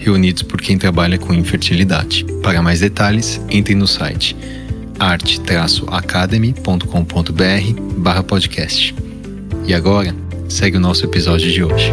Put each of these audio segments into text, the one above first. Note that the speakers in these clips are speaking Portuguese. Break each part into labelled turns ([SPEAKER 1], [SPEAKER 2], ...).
[SPEAKER 1] reunidos por quem trabalha com infertilidade. Para mais detalhes, entre no site arte-academy.com.br podcast. E agora, segue o nosso episódio de hoje.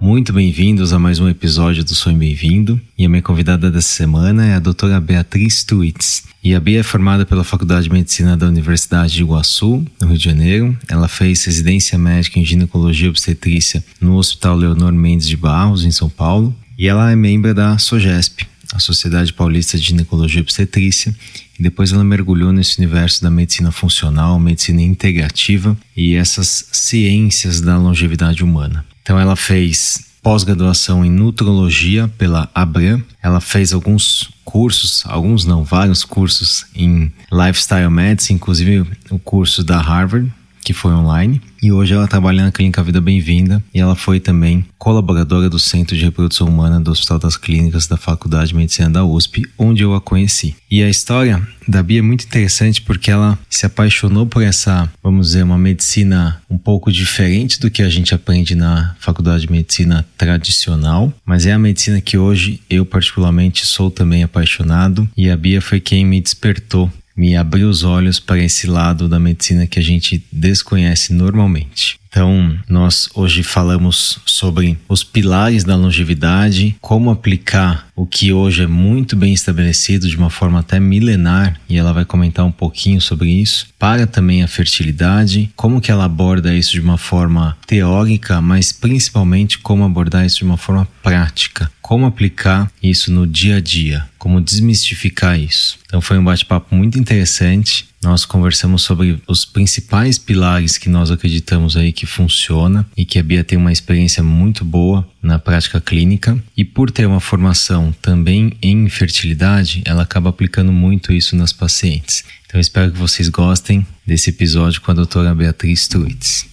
[SPEAKER 1] Muito bem-vindos a mais um episódio do Sonho Bem-vindo. E a minha convidada dessa semana é a doutora Beatriz Tuitz. E a Bia é formada pela Faculdade de Medicina da Universidade de Iguaçu, no Rio de Janeiro. Ela fez residência médica em ginecologia e obstetrícia no Hospital Leonor Mendes de Barros, em São Paulo. E ela é membro da SOGESP, a Sociedade Paulista de Ginecologia e Obstetrícia, e depois ela mergulhou nesse universo da medicina funcional, medicina integrativa e essas ciências da longevidade humana. Então ela fez pós-graduação em nutrologia pela Abram. Ela fez alguns cursos, alguns não, vários cursos em lifestyle medicine, inclusive o curso da Harvard, que foi online. E hoje ela trabalha na Clínica Vida Bem-vinda e ela foi também colaboradora do Centro de Reprodução Humana do Hospital das Clínicas da Faculdade de Medicina da USP, onde eu a conheci. E a história da Bia é muito interessante porque ela se apaixonou por essa, vamos dizer, uma medicina um pouco diferente do que a gente aprende na Faculdade de Medicina tradicional, mas é a medicina que hoje eu particularmente sou também apaixonado e a Bia foi quem me despertou me abriu os olhos para esse lado da medicina que a gente desconhece normalmente. Então, nós hoje falamos sobre os pilares da longevidade, como aplicar o que hoje é muito bem estabelecido de uma forma até milenar, e ela vai comentar um pouquinho sobre isso, para também a fertilidade, como que ela aborda isso de uma forma teórica, mas principalmente como abordar isso de uma forma prática, como aplicar isso no dia a dia, como desmistificar isso. Então foi um bate-papo muito interessante nós conversamos sobre os principais pilares que nós acreditamos aí que funciona e que a Bia tem uma experiência muito boa na prática clínica e por ter uma formação também em fertilidade, ela acaba aplicando muito isso nas pacientes. Então espero que vocês gostem desse episódio com a doutora Beatriz Truitz.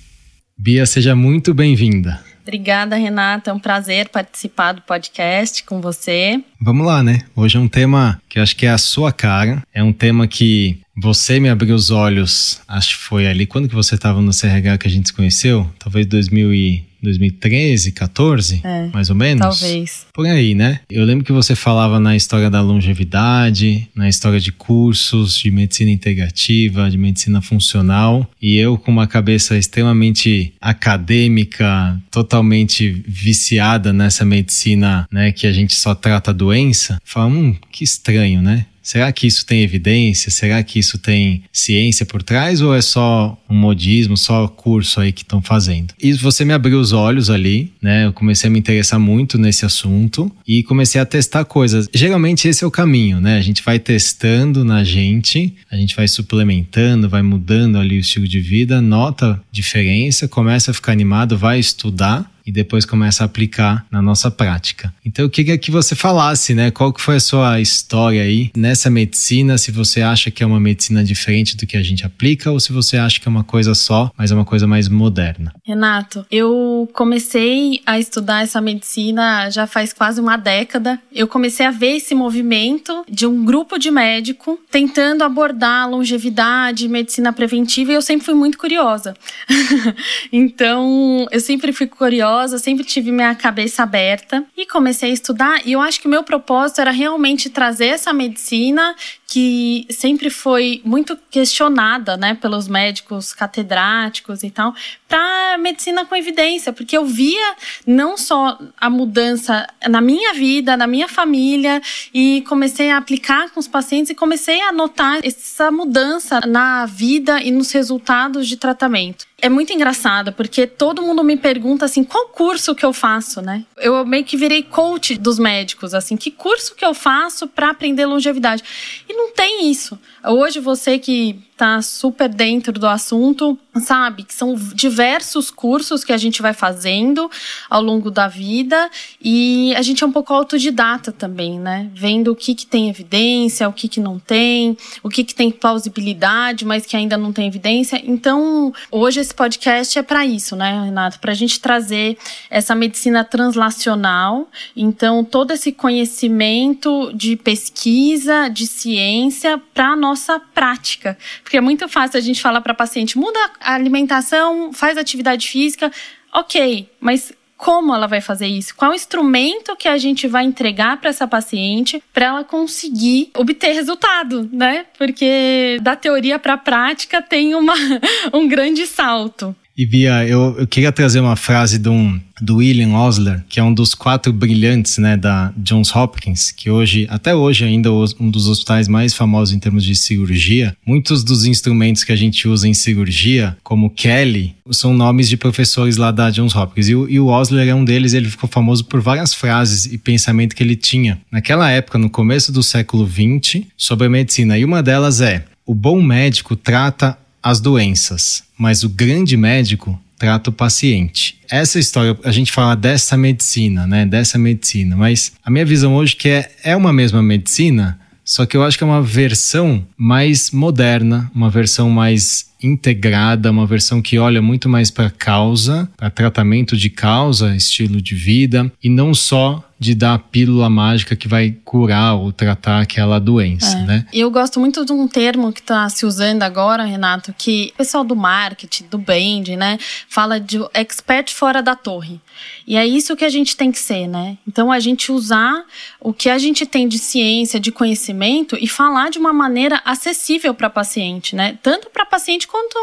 [SPEAKER 1] Bia, seja muito bem-vinda.
[SPEAKER 2] Obrigada, Renata. É um prazer participar do podcast com você.
[SPEAKER 1] Vamos lá, né? Hoje é um tema que eu acho que é a sua cara. É um tema que você me abriu os olhos, acho que foi ali quando que você estava no CRH que a gente se conheceu? Talvez 2000 e 2013, 14, é, mais ou menos?
[SPEAKER 2] Talvez.
[SPEAKER 1] Por aí, né? Eu lembro que você falava na história da longevidade, na história de cursos de medicina integrativa, de medicina funcional, e eu com uma cabeça extremamente acadêmica, totalmente viciada nessa medicina, né, que a gente só trata doença, falava, hum, que estranho, né? Será que isso tem evidência? Será que isso tem ciência por trás ou é só um modismo, só curso aí que estão fazendo? E você me abriu os olhos ali, né? Eu comecei a me interessar muito nesse assunto e comecei a testar coisas. Geralmente esse é o caminho, né? A gente vai testando na gente, a gente vai suplementando, vai mudando ali o estilo de vida, nota diferença, começa a ficar animado, vai estudar e depois começa a aplicar na nossa prática. Então eu queria que você falasse, né, qual que foi a sua história aí nessa medicina, se você acha que é uma medicina diferente do que a gente aplica ou se você acha que é uma coisa só, mas é uma coisa mais moderna.
[SPEAKER 2] Renato, eu comecei a estudar essa medicina já faz quase uma década. Eu comecei a ver esse movimento de um grupo de médico tentando abordar longevidade, medicina preventiva e eu sempre fui muito curiosa. então, eu sempre fui curiosa curiosa, sempre tive minha cabeça aberta e comecei a estudar. E eu acho que o meu propósito era realmente trazer essa medicina que sempre foi muito questionada, né, pelos médicos catedráticos e tal, para medicina com evidência, porque eu via não só a mudança na minha vida, na minha família, e comecei a aplicar com os pacientes e comecei a notar essa mudança na vida e nos resultados de tratamento é muito engraçado, porque todo mundo me pergunta assim, qual curso que eu faço, né? Eu meio que virei coach dos médicos, assim, que curso que eu faço para aprender longevidade? E não tem isso. Hoje você que tá super dentro do assunto, sabe? Que são diversos cursos que a gente vai fazendo ao longo da vida e a gente é um pouco autodidata também, né? Vendo o que, que tem evidência, o que, que não tem, o que, que tem plausibilidade, mas que ainda não tem evidência. Então, hoje esse podcast é para isso, né, Renato? Para a gente trazer essa medicina translacional. Então, todo esse conhecimento de pesquisa, de ciência, para a nossa prática. Porque é muito fácil a gente falar para paciente: muda a alimentação, faz atividade física. Ok, mas como ela vai fazer isso? Qual instrumento que a gente vai entregar para essa paciente para ela conseguir obter resultado, né? Porque da teoria para a prática tem uma, um grande salto.
[SPEAKER 1] E Bia, eu, eu queria trazer uma frase de um, do William Osler, que é um dos quatro brilhantes né, da Johns Hopkins, que hoje, até hoje ainda é um dos hospitais mais famosos em termos de cirurgia. Muitos dos instrumentos que a gente usa em cirurgia, como Kelly, são nomes de professores lá da Johns Hopkins. E e o Osler é um deles, ele ficou famoso por várias frases e pensamento que ele tinha naquela época, no começo do século XX, sobre a medicina. E uma delas é: o bom médico trata as doenças, mas o grande médico trata o paciente. Essa história, a gente fala dessa medicina, né? Dessa medicina, mas a minha visão hoje que é, é uma mesma medicina, só que eu acho que é uma versão mais moderna, uma versão mais integrada, uma versão que olha muito mais para causa, para tratamento de causa, estilo de vida, e não só de dar a pílula mágica que vai curar ou tratar aquela doença, é. né?
[SPEAKER 2] Eu gosto muito de um termo que está se usando agora, Renato, que o pessoal do marketing, do brand, né, fala de expert fora da torre. E é isso que a gente tem que ser, né? Então a gente usar o que a gente tem de ciência, de conhecimento e falar de uma maneira acessível para paciente, né? Tanto para paciente quanto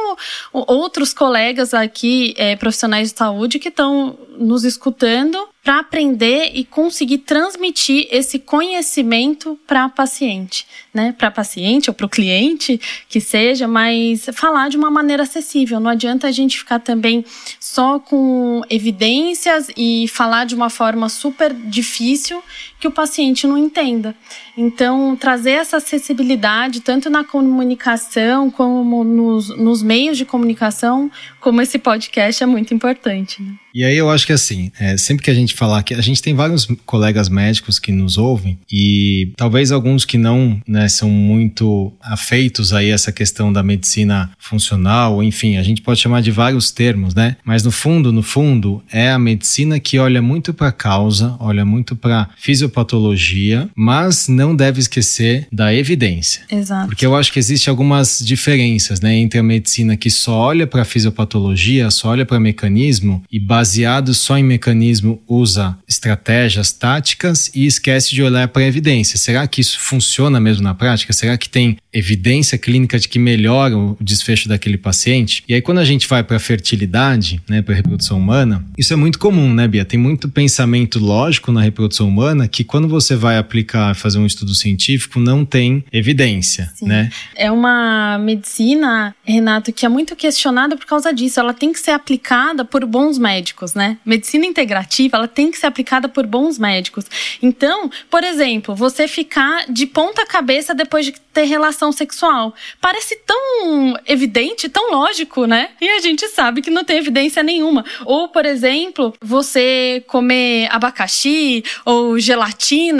[SPEAKER 2] outros colegas aqui, é, profissionais de saúde, que estão nos escutando para aprender e conseguir transmitir esse conhecimento para paciente, né? Para paciente ou para o cliente que seja, mas falar de uma maneira acessível. Não adianta a gente ficar também só com evidências e falar de uma forma super difícil que o paciente não entenda. Então, trazer essa acessibilidade tanto na comunicação como nos, nos meios de comunicação, como esse podcast é muito importante. Né?
[SPEAKER 1] E aí eu acho que assim, é, sempre que a gente falar que a gente tem vários colegas médicos que nos ouvem e talvez alguns que não né, são muito afeitos aí a essa questão da medicina funcional, enfim, a gente pode chamar de vários termos, né? Mas no fundo, no fundo, é a medicina que olha muito para a causa, olha muito para fisiopatologia, mas não deve esquecer da evidência.
[SPEAKER 2] Exato.
[SPEAKER 1] Porque eu acho que existe algumas diferenças, né, entre a medicina que só olha para fisiopatologia, só olha para mecanismo e baseado só em mecanismo, usa estratégias táticas e esquece de olhar para a evidência. Será que isso funciona mesmo na prática? Será que tem evidência clínica de que melhora o desfecho daquele paciente? E aí, quando a gente vai para a fertilidade, né, para a reprodução humana, isso é muito comum, né, Bia? Tem muito pensamento lógico na reprodução humana que quando você vai aplicar, fazer um estudo científico, não tem evidência, Sim. né?
[SPEAKER 2] É uma medicina, Renato, que é muito questionada por causa disso. Ela tem que ser aplicada por bons médicos médicos, né? Medicina integrativa, ela tem que ser aplicada por bons médicos. Então, por exemplo, você ficar de ponta cabeça depois de ter relação sexual. Parece tão evidente, tão lógico, né? E a gente sabe que não tem evidência nenhuma. Ou, por exemplo, você comer abacaxi ou gelatina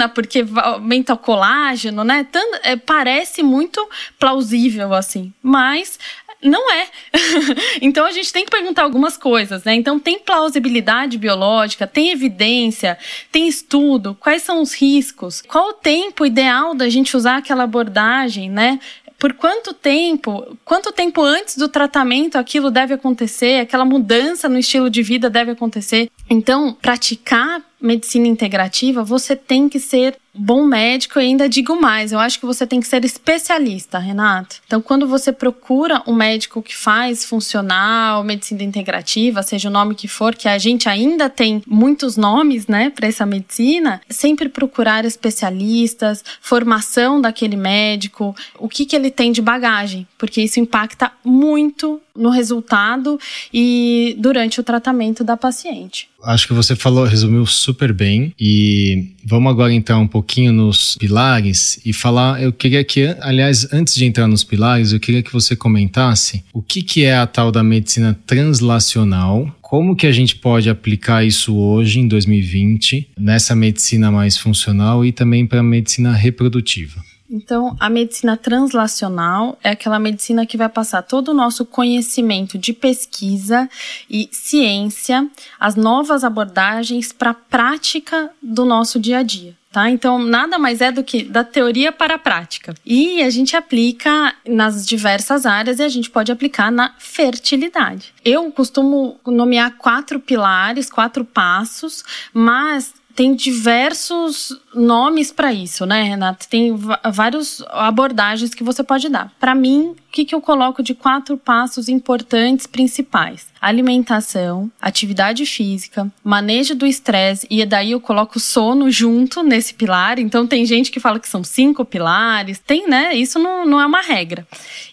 [SPEAKER 2] porque aumenta o colágeno, né? Tanto, é, parece muito plausível assim. Mas não é. então a gente tem que perguntar algumas coisas, né? Então tem plausibilidade biológica, tem evidência, tem estudo, quais são os riscos, qual o tempo ideal da gente usar aquela abordagem, né? por quanto tempo, quanto tempo antes do tratamento aquilo deve acontecer, aquela mudança no estilo de vida deve acontecer. Então, praticar medicina integrativa, você tem que ser bom médico e ainda digo mais, eu acho que você tem que ser especialista, Renato. Então, quando você procura um médico que faz funcional, medicina integrativa, seja o nome que for, que a gente ainda tem muitos nomes, né, para essa medicina, sempre procurar especialistas, formação daquele médico, o que que ele tem de bagagem, porque isso impacta muito no resultado e durante o tratamento da paciente.
[SPEAKER 1] Acho que você falou, resumiu super bem e vamos agora entrar um pouquinho nos pilares e falar, eu queria que, aliás, antes de entrar nos pilares, eu queria que você comentasse o que, que é a tal da medicina translacional, como que a gente pode aplicar isso hoje, em 2020, nessa medicina mais funcional e também para a medicina reprodutiva?
[SPEAKER 2] Então, a medicina translacional é aquela medicina que vai passar todo o nosso conhecimento de pesquisa e ciência, as novas abordagens para a prática do nosso dia a dia. Tá? Então, nada mais é do que da teoria para a prática. E a gente aplica nas diversas áreas e a gente pode aplicar na fertilidade. Eu costumo nomear quatro pilares, quatro passos, mas tem diversos nomes para isso, né, Renata? Tem várias abordagens que você pode dar. Para mim, o que, que eu coloco de quatro passos importantes principais? Alimentação, atividade física, manejo do estresse, e daí eu coloco sono junto nesse pilar. Então, tem gente que fala que são cinco pilares. Tem, né? Isso não, não é uma regra.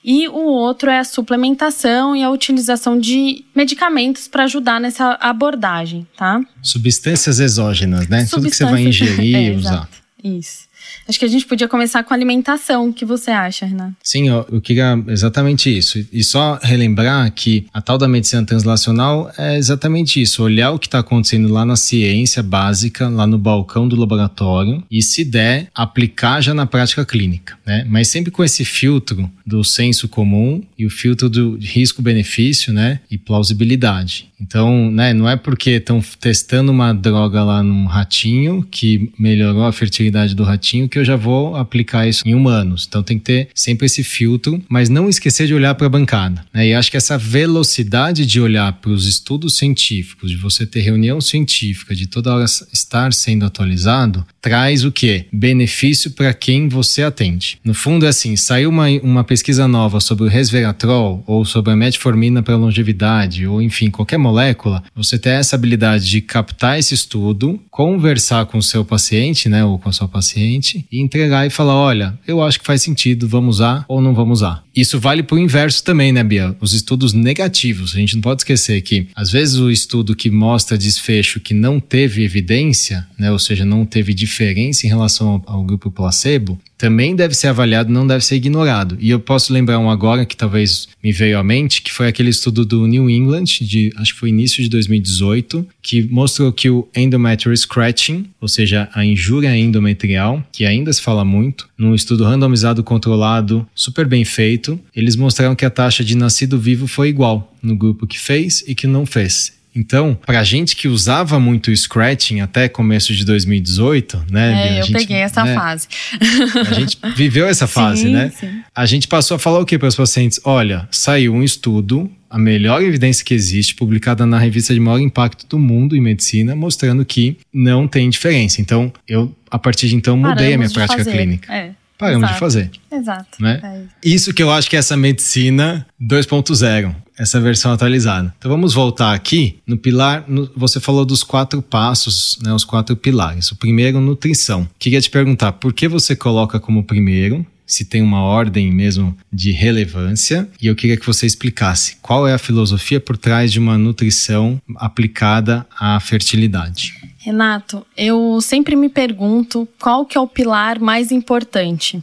[SPEAKER 2] E o outro é a suplementação e a utilização de medicamentos para ajudar nessa abordagem, tá?
[SPEAKER 1] Substâncias exógenas, né? Tudo que você vai ingerir e é, usar. Exato.
[SPEAKER 2] Isso. Acho que a gente podia começar com alimentação. O que você acha, Renato?
[SPEAKER 1] Sim, eu, eu queria exatamente isso. E só relembrar que a tal da medicina translacional é exatamente isso: olhar o que está acontecendo lá na ciência básica, lá no balcão do laboratório, e se der, aplicar já na prática clínica. Né? Mas sempre com esse filtro do senso comum e o filtro do risco-benefício né? e plausibilidade. Então, né, não é porque estão testando uma droga lá num ratinho que melhorou a fertilidade do ratinho que eu já vou aplicar isso em humanos. Então tem que ter sempre esse filtro, mas não esquecer de olhar para a bancada. Né? E acho que essa velocidade de olhar para os estudos científicos, de você ter reunião científica, de toda hora estar sendo atualizado, traz o que? Benefício para quem você atende. No fundo é assim, saiu uma, uma pesquisa nova sobre o resveratrol ou sobre a metformina para longevidade ou enfim, qualquer molécula, você ter essa habilidade de captar esse estudo, conversar com o seu paciente, né, ou com a sua paciente, e entregar e falar: olha, eu acho que faz sentido, vamos usar ou não vamos usar. Isso vale para o inverso também, né, Bia? Os estudos negativos. A gente não pode esquecer que, às vezes, o estudo que mostra desfecho que não teve evidência, né, ou seja, não teve diferença em relação ao, ao grupo placebo, também deve ser avaliado, não deve ser ignorado. E eu posso lembrar um agora que talvez me veio à mente, que foi aquele estudo do New England, de acho que foi início de 2018, que mostrou que o endometrial scratching, ou seja, a injúria endometrial, que ainda se fala muito, num estudo randomizado controlado, super bem feito, eles mostraram que a taxa de nascido vivo foi igual no grupo que fez e que não fez. Então, pra gente que usava muito o scratching até começo de 2018,
[SPEAKER 2] né?
[SPEAKER 1] É,
[SPEAKER 2] eu gente, peguei essa né, fase.
[SPEAKER 1] A gente viveu essa fase, sim, né? Sim. A gente passou a falar o que para os pacientes? Olha, saiu um estudo a melhor evidência que existe, publicada na revista de maior impacto do mundo em medicina, mostrando que não tem diferença. Então, eu, a partir de então, mudei Paramos a minha prática fazer. clínica. É. Paramos Exato. de fazer.
[SPEAKER 2] Exato.
[SPEAKER 1] Né? É isso. isso que eu acho que é essa medicina 2.0 essa versão atualizada. Então vamos voltar aqui no pilar. No, você falou dos quatro passos, né, os quatro pilares. O primeiro, nutrição. Queria te perguntar por que você coloca como primeiro se tem uma ordem mesmo de relevância, e eu queria que você explicasse qual é a filosofia por trás de uma nutrição aplicada à fertilidade.
[SPEAKER 2] Renato, eu sempre me pergunto qual que é o pilar mais importante.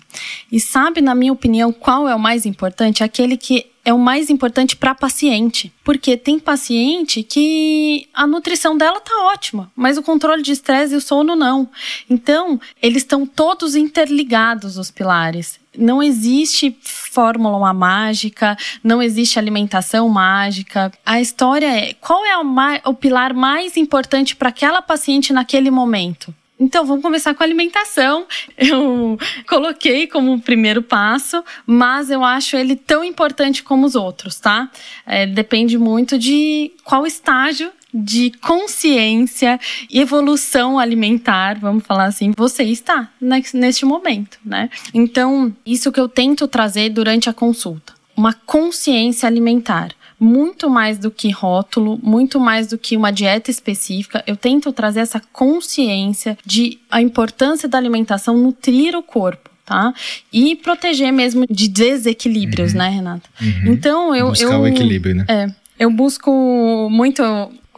[SPEAKER 2] E sabe, na minha opinião, qual é o mais importante? Aquele que é o mais importante para paciente, porque tem paciente que a nutrição dela tá ótima, mas o controle de estresse e o sono não. Então, eles estão todos interligados os pilares. Não existe fórmula mágica, não existe alimentação mágica. A história é qual é o, o pilar mais importante para aquela paciente naquele momento? Então, vamos começar com a alimentação. Eu coloquei como primeiro passo, mas eu acho ele tão importante como os outros, tá? É, depende muito de qual estágio de consciência e evolução alimentar, vamos falar assim, você está neste momento, né? Então, isso que eu tento trazer durante a consulta. Uma consciência alimentar muito mais do que rótulo, muito mais do que uma dieta específica. Eu tento trazer essa consciência de a importância da alimentação nutrir o corpo. Tá? E proteger mesmo de desequilíbrios, uhum. né, Renata?
[SPEAKER 1] Uhum. Então eu. Buscar
[SPEAKER 2] eu,
[SPEAKER 1] o equilíbrio, né?
[SPEAKER 2] É. Eu busco muito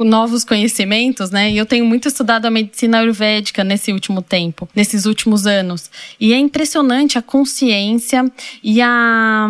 [SPEAKER 2] novos conhecimentos, né? E eu tenho muito estudado a medicina ayurvédica nesse último tempo, nesses últimos anos. E é impressionante a consciência e a,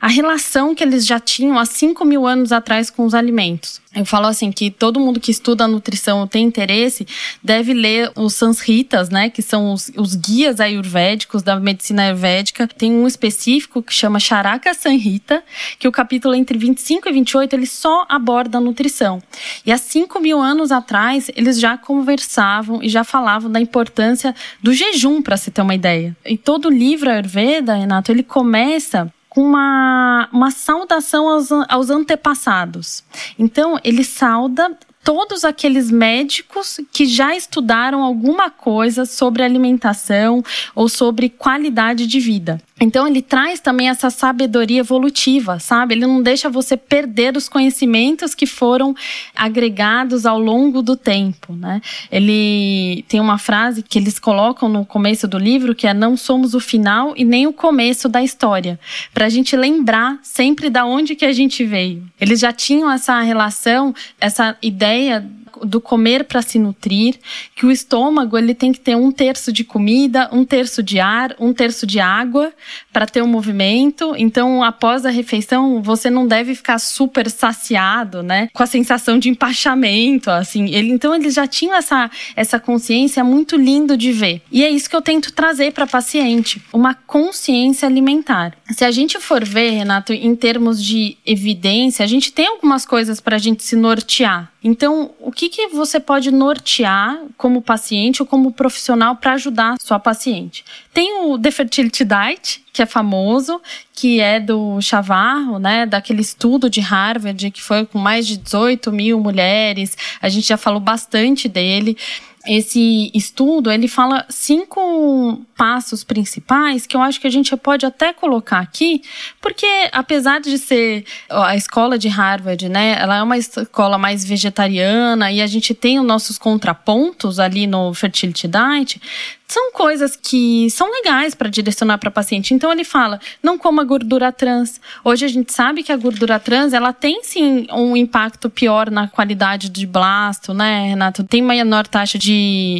[SPEAKER 2] a relação que eles já tinham há 5 mil anos atrás com os alimentos. Eu falo assim que todo mundo que estuda nutrição tem interesse deve ler os Sansritas, né, que são os, os guias ayurvédicos da medicina ayurvédica. Tem um específico que chama Charaka Sanhita, que o capítulo entre 25 e 28 ele só aborda a nutrição. E há 5 mil anos atrás eles já conversavam e já falavam da importância do jejum, para se ter uma ideia. E todo livro Ayurveda, Renato, ele começa com uma, uma saudação aos, aos antepassados. Então, ele sauda todos aqueles médicos que já estudaram alguma coisa sobre alimentação ou sobre qualidade de vida. Então ele traz também essa sabedoria evolutiva, sabe? Ele não deixa você perder os conhecimentos que foram agregados ao longo do tempo, né? Ele tem uma frase que eles colocam no começo do livro que é não somos o final e nem o começo da história, para a gente lembrar sempre da onde que a gente veio. Eles já tinham essa relação, essa ideia do comer para se nutrir, que o estômago ele tem que ter um terço de comida, um terço de ar, um terço de água para ter o um movimento. Então, após a refeição, você não deve ficar super saciado, né? Com a sensação de empachamento, assim. Ele, então, eles já tinham essa, essa consciência muito lindo de ver. E é isso que eu tento trazer para paciente, uma consciência alimentar. Se a gente for ver, Renato, em termos de evidência, a gente tem algumas coisas para a gente se nortear. Então, o que, que você pode nortear como paciente ou como profissional para ajudar sua paciente? Tem o The Fertility Diet, que é famoso, que é do Chavarro, né, daquele estudo de Harvard, que foi com mais de 18 mil mulheres. A gente já falou bastante dele esse estudo ele fala cinco passos principais que eu acho que a gente pode até colocar aqui, porque apesar de ser a escola de Harvard, né, ela é uma escola mais vegetariana e a gente tem os nossos contrapontos ali no Fertility Diet, são coisas que são legais para direcionar para paciente. Então ele fala: não coma gordura trans. Hoje a gente sabe que a gordura trans ela tem sim um impacto pior na qualidade de blasto, né, Renato? Tem menor taxa de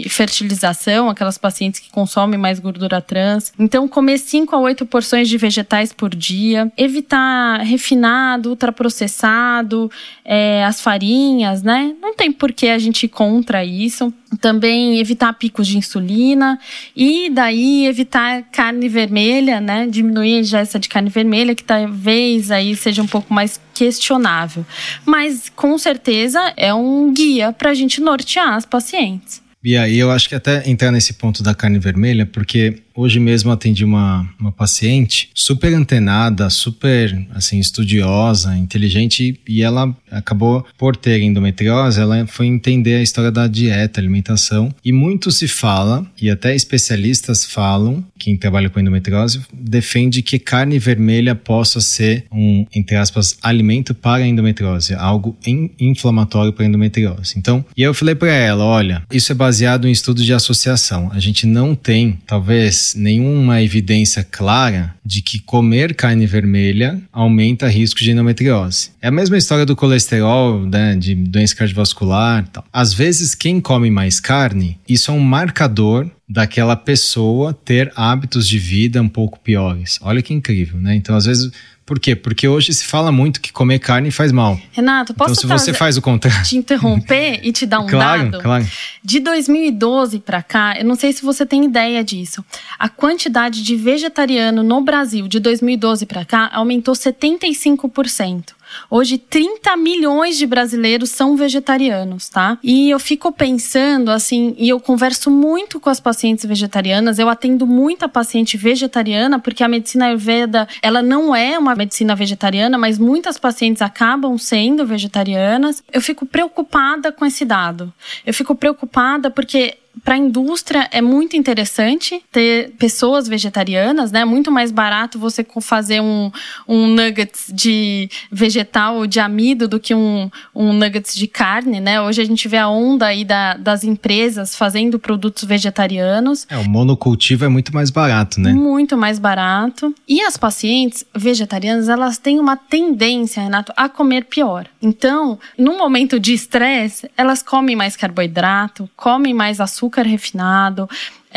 [SPEAKER 2] fertilização, aquelas pacientes que consomem mais gordura trans. Então comer 5 a 8 porções de vegetais por dia, evitar refinado, ultraprocessado, é, as farinhas, né? Não tem por que a gente ir contra isso. Também evitar picos de insulina e daí evitar carne vermelha, né? Diminuir a ingesta de carne vermelha, que talvez aí seja um pouco mais questionável. Mas com certeza é um guia para a gente nortear as pacientes.
[SPEAKER 1] E eu acho que até entrar nesse ponto da carne vermelha, porque Hoje mesmo atendi uma, uma paciente super antenada, super assim estudiosa, inteligente e ela acabou por ter endometriose, ela foi entender a história da dieta, alimentação e muito se fala e até especialistas falam, quem trabalha com endometriose defende que carne vermelha possa ser um entre aspas alimento para a endometriose, algo in, inflamatório para a endometriose. Então, e eu falei para ela, olha, isso é baseado em estudos de associação. A gente não tem, talvez nenhuma evidência clara de que comer carne vermelha aumenta risco de endometriose. É a mesma história do colesterol, né, de doença cardiovascular. Tal. Às vezes, quem come mais carne, isso é um marcador daquela pessoa ter hábitos de vida um pouco piores. Olha que incrível, né? Então, às vezes, por quê? Porque hoje se fala muito que comer carne faz mal.
[SPEAKER 2] Renato, posso
[SPEAKER 1] então, se você faz o contrário.
[SPEAKER 2] te interromper e te dar um
[SPEAKER 1] claro,
[SPEAKER 2] dado?
[SPEAKER 1] Claro.
[SPEAKER 2] De 2012 para cá, eu não sei se você tem ideia disso. A quantidade de vegetariano no Brasil de 2012 para cá aumentou 75%. Hoje, 30 milhões de brasileiros são vegetarianos, tá? E eu fico pensando, assim, e eu converso muito com as pacientes vegetarianas, eu atendo muita paciente vegetariana, porque a medicina Ayurveda, ela não é uma medicina vegetariana, mas muitas pacientes acabam sendo vegetarianas. Eu fico preocupada com esse dado. Eu fico preocupada porque para a indústria é muito interessante ter pessoas vegetarianas, né? É muito mais barato você fazer um, um nuggets de vegetal ou de amido do que um, um nuggets de carne, né? Hoje a gente vê a onda aí da, das empresas fazendo produtos vegetarianos.
[SPEAKER 1] É, o monocultivo é muito mais barato, né?
[SPEAKER 2] Muito mais barato. E as pacientes vegetarianas, elas têm uma tendência, Renato, a comer pior. Então, no momento de estresse, elas comem mais carboidrato, comem mais açúcar refinado,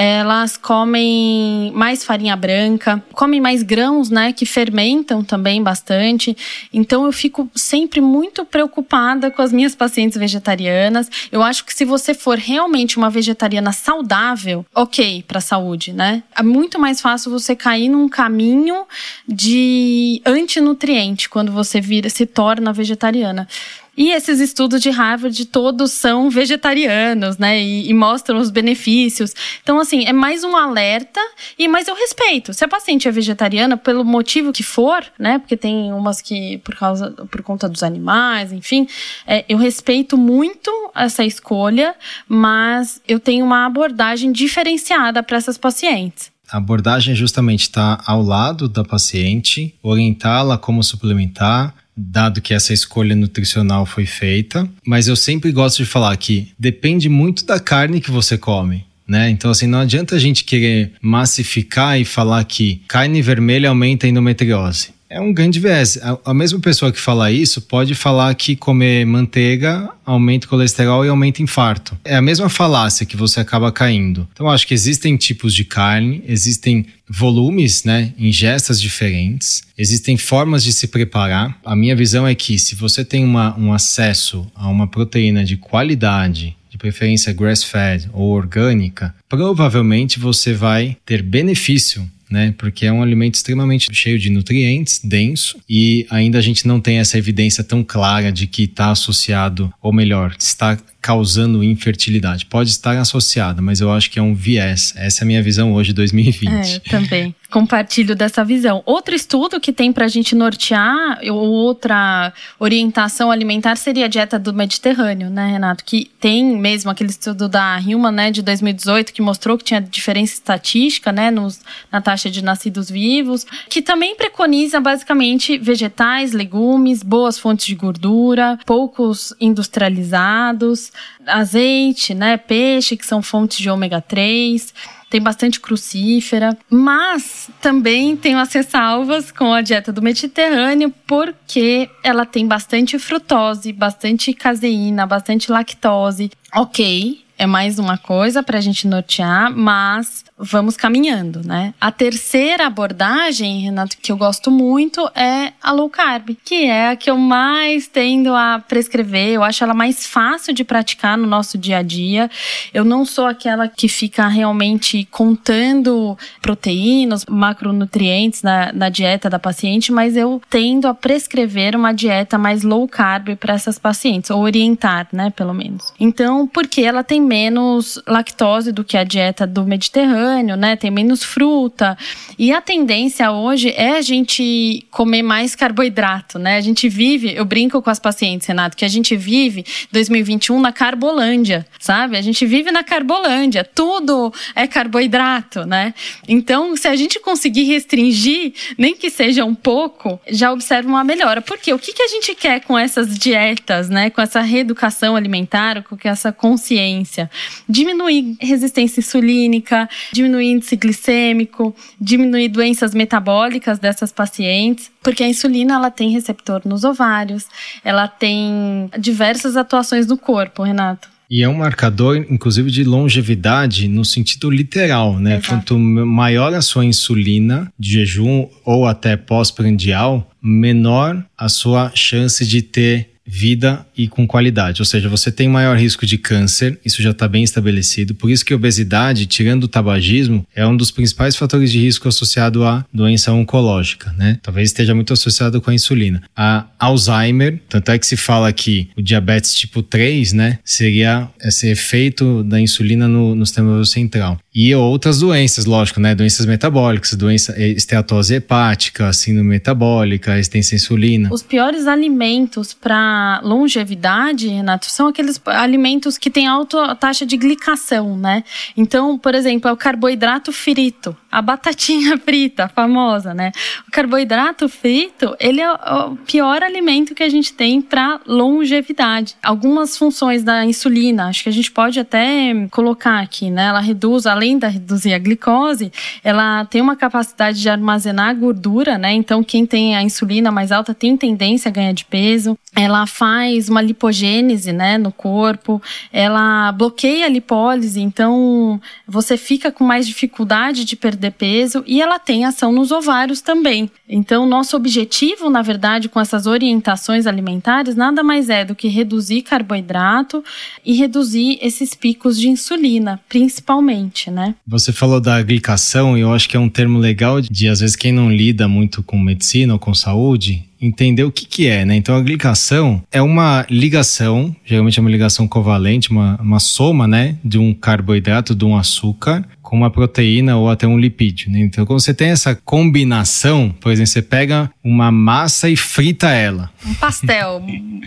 [SPEAKER 2] elas comem mais farinha branca, comem mais grãos, né, que fermentam também bastante. Então eu fico sempre muito preocupada com as minhas pacientes vegetarianas. Eu acho que se você for realmente uma vegetariana saudável, OK para a saúde, né? É muito mais fácil você cair num caminho de antinutriente quando você vira se torna vegetariana. E esses estudos de Harvard todos são vegetarianos, né? E, e, mostram os benefícios. Então, assim, é mais um alerta, e mas eu respeito. Se a paciente é vegetariana, pelo motivo que for, né? Porque tem umas que por causa, por conta dos animais, enfim, é, eu respeito muito essa escolha, mas eu tenho uma abordagem diferenciada para essas pacientes.
[SPEAKER 1] A abordagem justamente está ao lado da paciente, orientá-la como suplementar, dado que essa escolha nutricional foi feita. Mas eu sempre gosto de falar que depende muito da carne que você come. Né? Então, assim, não adianta a gente querer massificar e falar que carne vermelha aumenta a endometriose. É um grande viés. A, mesma pessoa que fala isso pode falar que comer manteiga aumenta o colesterol e aumenta infarto. É a mesma falácia que você acaba caindo. Então, acho que existem tipos de carne, existem volumes, né, ingestas diferentes, existem formas de se preparar. A minha visão é que se você tem uma, um acesso a uma proteína de qualidade, de preferência grass-fed ou orgânica, provavelmente você vai ter benefício né? Porque é um alimento extremamente cheio de nutrientes, denso, e ainda a gente não tem essa evidência tão clara de que está associado, ou melhor, está causando infertilidade. Pode estar associada, mas eu acho que é um viés. Essa é a minha visão hoje, 2020.
[SPEAKER 2] É, também. Compartilho dessa visão. Outro estudo que tem para a gente nortear, ou outra orientação alimentar, seria a dieta do Mediterrâneo, né, Renato? Que tem mesmo aquele estudo da Human, né, de 2018, que mostrou que tinha diferença estatística, né, nos, na taxa de nascidos vivos, que também preconiza basicamente vegetais, legumes, boas fontes de gordura, poucos industrializados, azeite, né, peixe, que são fontes de ômega 3 tem bastante crucífera, mas também tenho as ressalvas com a dieta do Mediterrâneo, porque ela tem bastante frutose, bastante caseína, bastante lactose. Ok, é mais uma coisa para a gente nortear, mas vamos caminhando, né? A terceira abordagem, Renato, que eu gosto muito é a low carb, que é a que eu mais tendo a prescrever. Eu acho ela mais fácil de praticar no nosso dia a dia. Eu não sou aquela que fica realmente contando proteínas, macronutrientes na, na dieta da paciente, mas eu tendo a prescrever uma dieta mais low carb para essas pacientes, ou orientar, né, pelo menos. Então, porque ela tem menos lactose do que a dieta do Mediterrâneo né? Tem menos fruta. E a tendência hoje é a gente comer mais carboidrato, né? A gente vive, eu brinco com as pacientes, Renato, que a gente vive 2021 na carbolândia, sabe? A gente vive na carbolândia, tudo é carboidrato, né? Então, se a gente conseguir restringir, nem que seja um pouco, já observa uma melhora. Porque o que, que a gente quer com essas dietas, né? Com essa reeducação alimentar, com essa consciência? Diminuir resistência insulínica, diminuir índice glicêmico, diminuir doenças metabólicas dessas pacientes, porque a insulina ela tem receptor nos ovários, ela tem diversas atuações no corpo, Renato.
[SPEAKER 1] E é um marcador, inclusive, de longevidade no sentido literal, né? Exato. Quanto maior a sua insulina de jejum ou até pós-prandial, menor a sua chance de ter vida e com qualidade. Ou seja, você tem maior risco de câncer, isso já está bem estabelecido. Por isso que obesidade, tirando o tabagismo, é um dos principais fatores de risco associado à doença oncológica, né? Talvez esteja muito associado com a insulina. A Alzheimer, tanto é que se fala que o diabetes tipo 3, né, seria esse efeito da insulina no, no sistema central. E outras doenças, lógico, né? Doenças metabólicas, doença esteatose hepática, síndrome metabólica, resistência insulina.
[SPEAKER 2] Os piores alimentos para longevidade, Renato, são aqueles alimentos que têm alta taxa de glicação, né? Então, por exemplo, é o carboidrato frito, a batatinha frita, famosa, né? O carboidrato frito, ele é o pior alimento que a gente tem para longevidade. Algumas funções da insulina, acho que a gente pode até colocar aqui, né? Ela reduz, além da reduzir a glicose, ela tem uma capacidade de armazenar gordura, né? Então, quem tem a insulina mais alta tem tendência a ganhar de peso. Ela faz uma lipogênese, né, no corpo. Ela bloqueia a lipólise, então você fica com mais dificuldade de perder peso e ela tem ação nos ovários também. Então, nosso objetivo, na verdade, com essas orientações alimentares, nada mais é do que reduzir carboidrato e reduzir esses picos de insulina, principalmente, né?
[SPEAKER 1] Você falou da glicação e eu acho que é um termo legal de, às vezes, quem não lida muito com medicina ou com saúde, entender o que, que é, né? Então a glicação é uma ligação, geralmente é uma ligação covalente, uma, uma soma, né, de um carboidrato, de um açúcar com uma proteína ou até um lipídio. Né? Então, quando você tem essa combinação, por exemplo, você pega uma massa e frita ela.
[SPEAKER 2] Um pastel,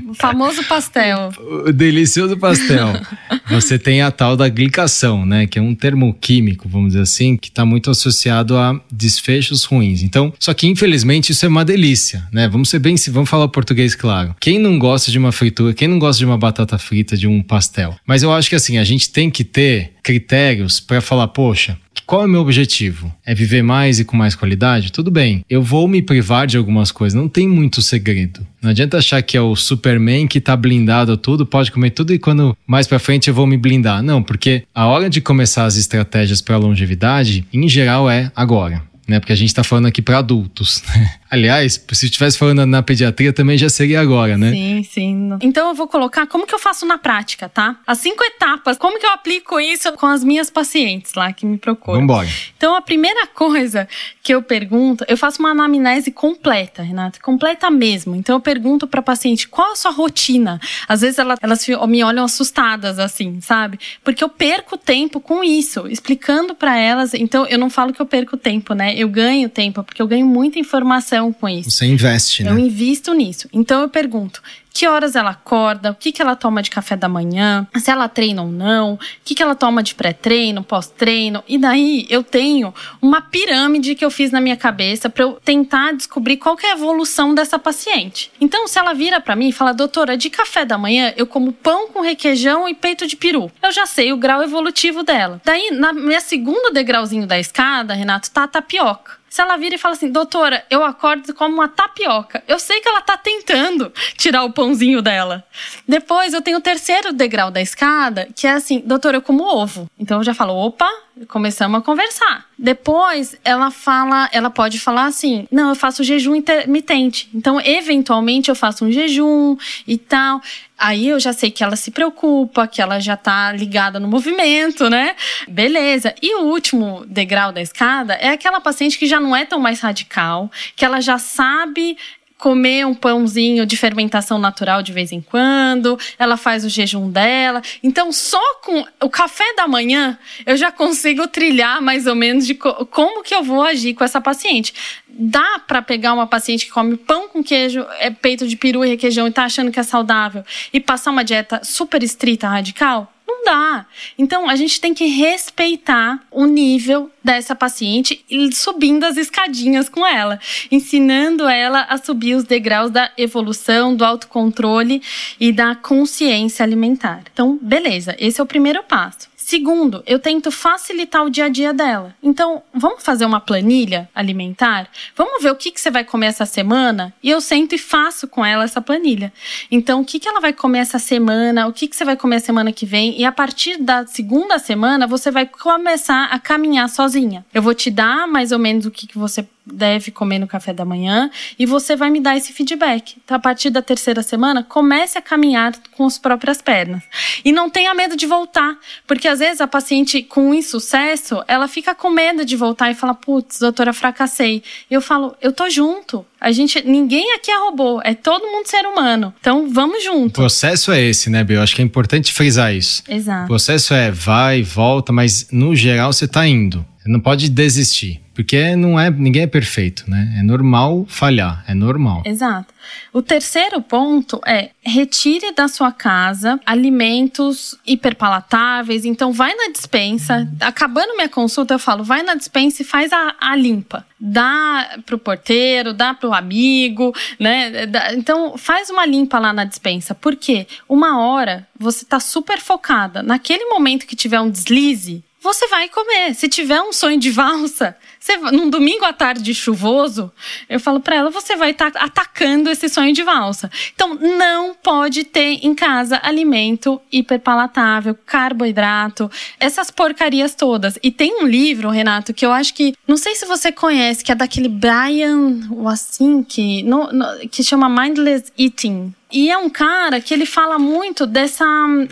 [SPEAKER 2] o famoso pastel.
[SPEAKER 1] O delicioso pastel. você tem a tal da glicação, né? Que é um termo químico, vamos dizer assim, que está muito associado a desfechos ruins. Então, só que infelizmente isso é uma delícia, né? Vamos ser bem, vamos falar português claro. Quem não gosta de uma fritura, quem não gosta de uma batata frita, de um pastel? Mas eu acho que assim, a gente tem que ter critérios para falar, poxa, qual é o meu objetivo? É viver mais e com mais qualidade? Tudo bem, eu vou me privar de algumas coisas, não tem muito segredo. Não adianta achar que é o Superman que tá blindado a tudo, pode comer tudo e quando mais para frente eu vou me blindar. Não, porque a hora de começar as estratégias para longevidade, em geral, é agora. Né, porque a gente está falando aqui para adultos. Né? Aliás, se estivesse falando na pediatria, também já seria agora, né?
[SPEAKER 2] Sim, sim. Então eu vou colocar como que eu faço na prática, tá? As cinco etapas, como que eu aplico isso com as minhas pacientes lá que me procuram.
[SPEAKER 1] Vambora.
[SPEAKER 2] Então a primeira coisa que eu pergunto, eu faço uma anamnese completa, Renata, completa mesmo. Então eu pergunto para paciente qual a sua rotina. Às vezes elas, elas me olham assustadas assim, sabe? Porque eu perco tempo com isso, explicando para elas. Então eu não falo que eu perco tempo, né? Eu ganho tempo porque eu ganho muita informação com isso.
[SPEAKER 1] Você investe,
[SPEAKER 2] né? Eu invisto nisso. Então eu pergunto: que horas ela acorda, o que, que ela toma de café da manhã, se ela treina ou não, o que, que ela toma de pré-treino, pós-treino. E daí eu tenho uma pirâmide que eu fiz na minha cabeça para eu tentar descobrir qual é a evolução dessa paciente. Então, se ela vira para mim e fala, doutora, de café da manhã eu como pão com requeijão e peito de peru. Eu já sei o grau evolutivo dela. Daí, na minha segunda degrauzinho da escada, Renato, tá a tapioca. Se ela vira e fala assim, doutora, eu acordo como uma tapioca. Eu sei que ela tá tentando tirar o pãozinho dela. Depois eu tenho o terceiro degrau da escada, que é assim, doutora, eu como ovo. Então eu já falo, opa, começamos a conversar. Depois ela fala, ela pode falar assim: "Não, eu faço jejum intermitente". Então, eventualmente eu faço um jejum e tal. Aí eu já sei que ela se preocupa, que ela já tá ligada no movimento, né? Beleza. E o último degrau da escada é aquela paciente que já não é tão mais radical, que ela já sabe comer um pãozinho de fermentação natural de vez em quando, ela faz o jejum dela. Então, só com o café da manhã, eu já consigo trilhar mais ou menos de co como que eu vou agir com essa paciente. Dá para pegar uma paciente que come pão com queijo, é peito de peru e requeijão e tá achando que é saudável e passar uma dieta super estrita, radical? Não dá. Então, a gente tem que respeitar o nível dessa paciente e subindo as escadinhas com ela, ensinando ela a subir os degraus da evolução, do autocontrole e da consciência alimentar. Então, beleza, esse é o primeiro passo. Segundo, eu tento facilitar o dia a dia dela. Então, vamos fazer uma planilha alimentar? Vamos ver o que, que você vai comer essa semana? E eu sento e faço com ela essa planilha. Então, o que, que ela vai comer essa semana? O que, que você vai comer a semana que vem? E a partir da segunda semana, você vai começar a caminhar sozinha. Eu vou te dar mais ou menos o que, que você deve comer no café da manhã e você vai me dar esse feedback. Então, a partir da terceira semana, comece a caminhar com as próprias pernas. E não tenha medo de voltar, porque às vezes a paciente com insucesso, ela fica com medo de voltar e fala: "Putz, doutora, fracassei". E eu falo: "Eu tô junto. A gente, ninguém aqui é robô, é todo mundo ser humano. Então vamos junto.
[SPEAKER 1] O processo é esse, né, Bel? Acho que é importante frisar isso.
[SPEAKER 2] Exato. O
[SPEAKER 1] processo é vai, volta, mas no geral você tá indo. Não pode desistir, porque não é, ninguém é perfeito, né? É normal falhar, é normal.
[SPEAKER 2] Exato. O terceiro ponto é retire da sua casa alimentos hiperpalatáveis. Então, vai na dispensa. Acabando minha consulta, eu falo, vai na dispensa e faz a, a limpa. Dá pro porteiro, dá pro amigo, né? Então, faz uma limpa lá na dispensa. Porque uma hora você tá super focada. Naquele momento que tiver um deslize, você vai comer. Se tiver um sonho de valsa, você, num domingo à tarde chuvoso, eu falo para ela, você vai estar tá atacando esse sonho de valsa. Então, não pode ter em casa alimento hiperpalatável, carboidrato, essas porcarias todas. E tem um livro, Renato, que eu acho que, não sei se você conhece, que é daquele Brian assim que, no, no, que chama Mindless Eating. E é um cara que ele fala muito dessa.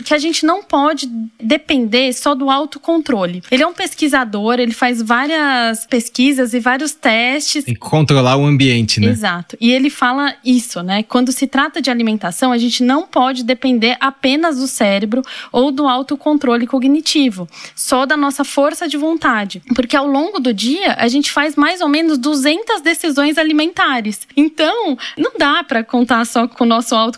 [SPEAKER 2] que a gente não pode depender só do autocontrole. Ele é um pesquisador, ele faz várias pesquisas e vários testes.
[SPEAKER 1] Que controlar o ambiente, né?
[SPEAKER 2] Exato. E ele fala isso, né? Quando se trata de alimentação, a gente não pode depender apenas do cérebro ou do autocontrole cognitivo, só da nossa força de vontade. Porque ao longo do dia, a gente faz mais ou menos 200 decisões alimentares. Então, não dá para contar só com o nosso autocontrole.